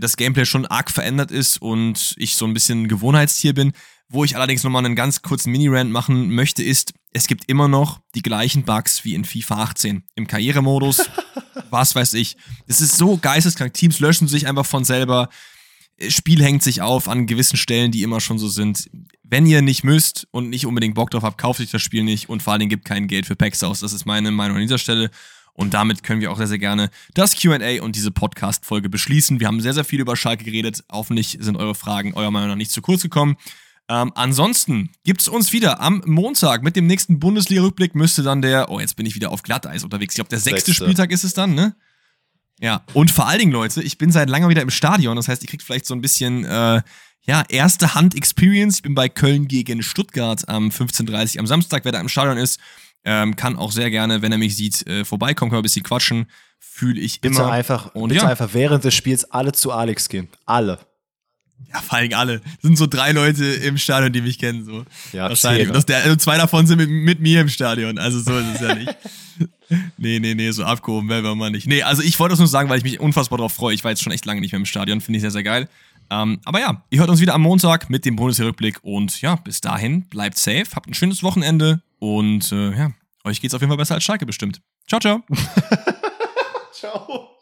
das Gameplay schon arg verändert ist und ich so ein bisschen Gewohnheitstier bin. Wo ich allerdings nochmal einen ganz kurzen Mini-Rant machen möchte, ist, es gibt immer noch die gleichen Bugs wie in FIFA 18. Im Karrieremodus, was weiß ich. Es ist so geisteskrank. Teams löschen sich einfach von selber. Spiel hängt sich auf an gewissen Stellen, die immer schon so sind. Wenn ihr nicht müsst und nicht unbedingt Bock drauf habt, kauft euch das Spiel nicht und vor allen Dingen gibt kein Geld für Packs aus. Das ist meine Meinung an dieser Stelle. Und damit können wir auch sehr, sehr gerne das QA und diese Podcast-Folge beschließen. Wir haben sehr, sehr viel über Schalke geredet. Hoffentlich sind eure Fragen eurer Meinung nach nicht zu kurz gekommen. Ähm, ansonsten gibt es uns wieder am Montag mit dem nächsten Bundesliga-Rückblick. Müsste dann der, oh, jetzt bin ich wieder auf Glatteis unterwegs. Ich glaube, der sechste, sechste Spieltag ist es dann, ne? Ja, und vor allen Dingen, Leute, ich bin seit langem wieder im Stadion. Das heißt, ihr kriegt vielleicht so ein bisschen, äh, ja, erste Hand-Experience. Ich bin bei Köln gegen Stuttgart am 15.30 Uhr am Samstag. Wer da im Stadion ist, ähm, kann auch sehr gerne, wenn er mich sieht, äh, vorbeikommen, können wir ein bisschen quatschen. Fühle ich bitte immer. Einfach, und bitte ja. einfach während des Spiels alle zu Alex gehen. Alle. Ja, vor allem alle. Das sind so drei Leute im Stadion, die mich kennen. So. Ja, wahrscheinlich. Das, der, also zwei davon sind mit, mit, mir im Stadion. Also so ist es ja nicht. nee, nee, nee, so abgehoben werden wir mal nicht. Nee, also ich wollte das nur sagen, weil ich mich unfassbar darauf freue. Ich war jetzt schon echt lange nicht mehr im Stadion. Finde ich sehr, sehr geil. Ähm, aber ja, ihr hört uns wieder am Montag mit dem Bundesrückblick. Und ja, bis dahin, bleibt safe, habt ein schönes Wochenende. Und äh, ja, euch geht's auf jeden Fall besser als Schalke bestimmt. Ciao, ciao. ciao.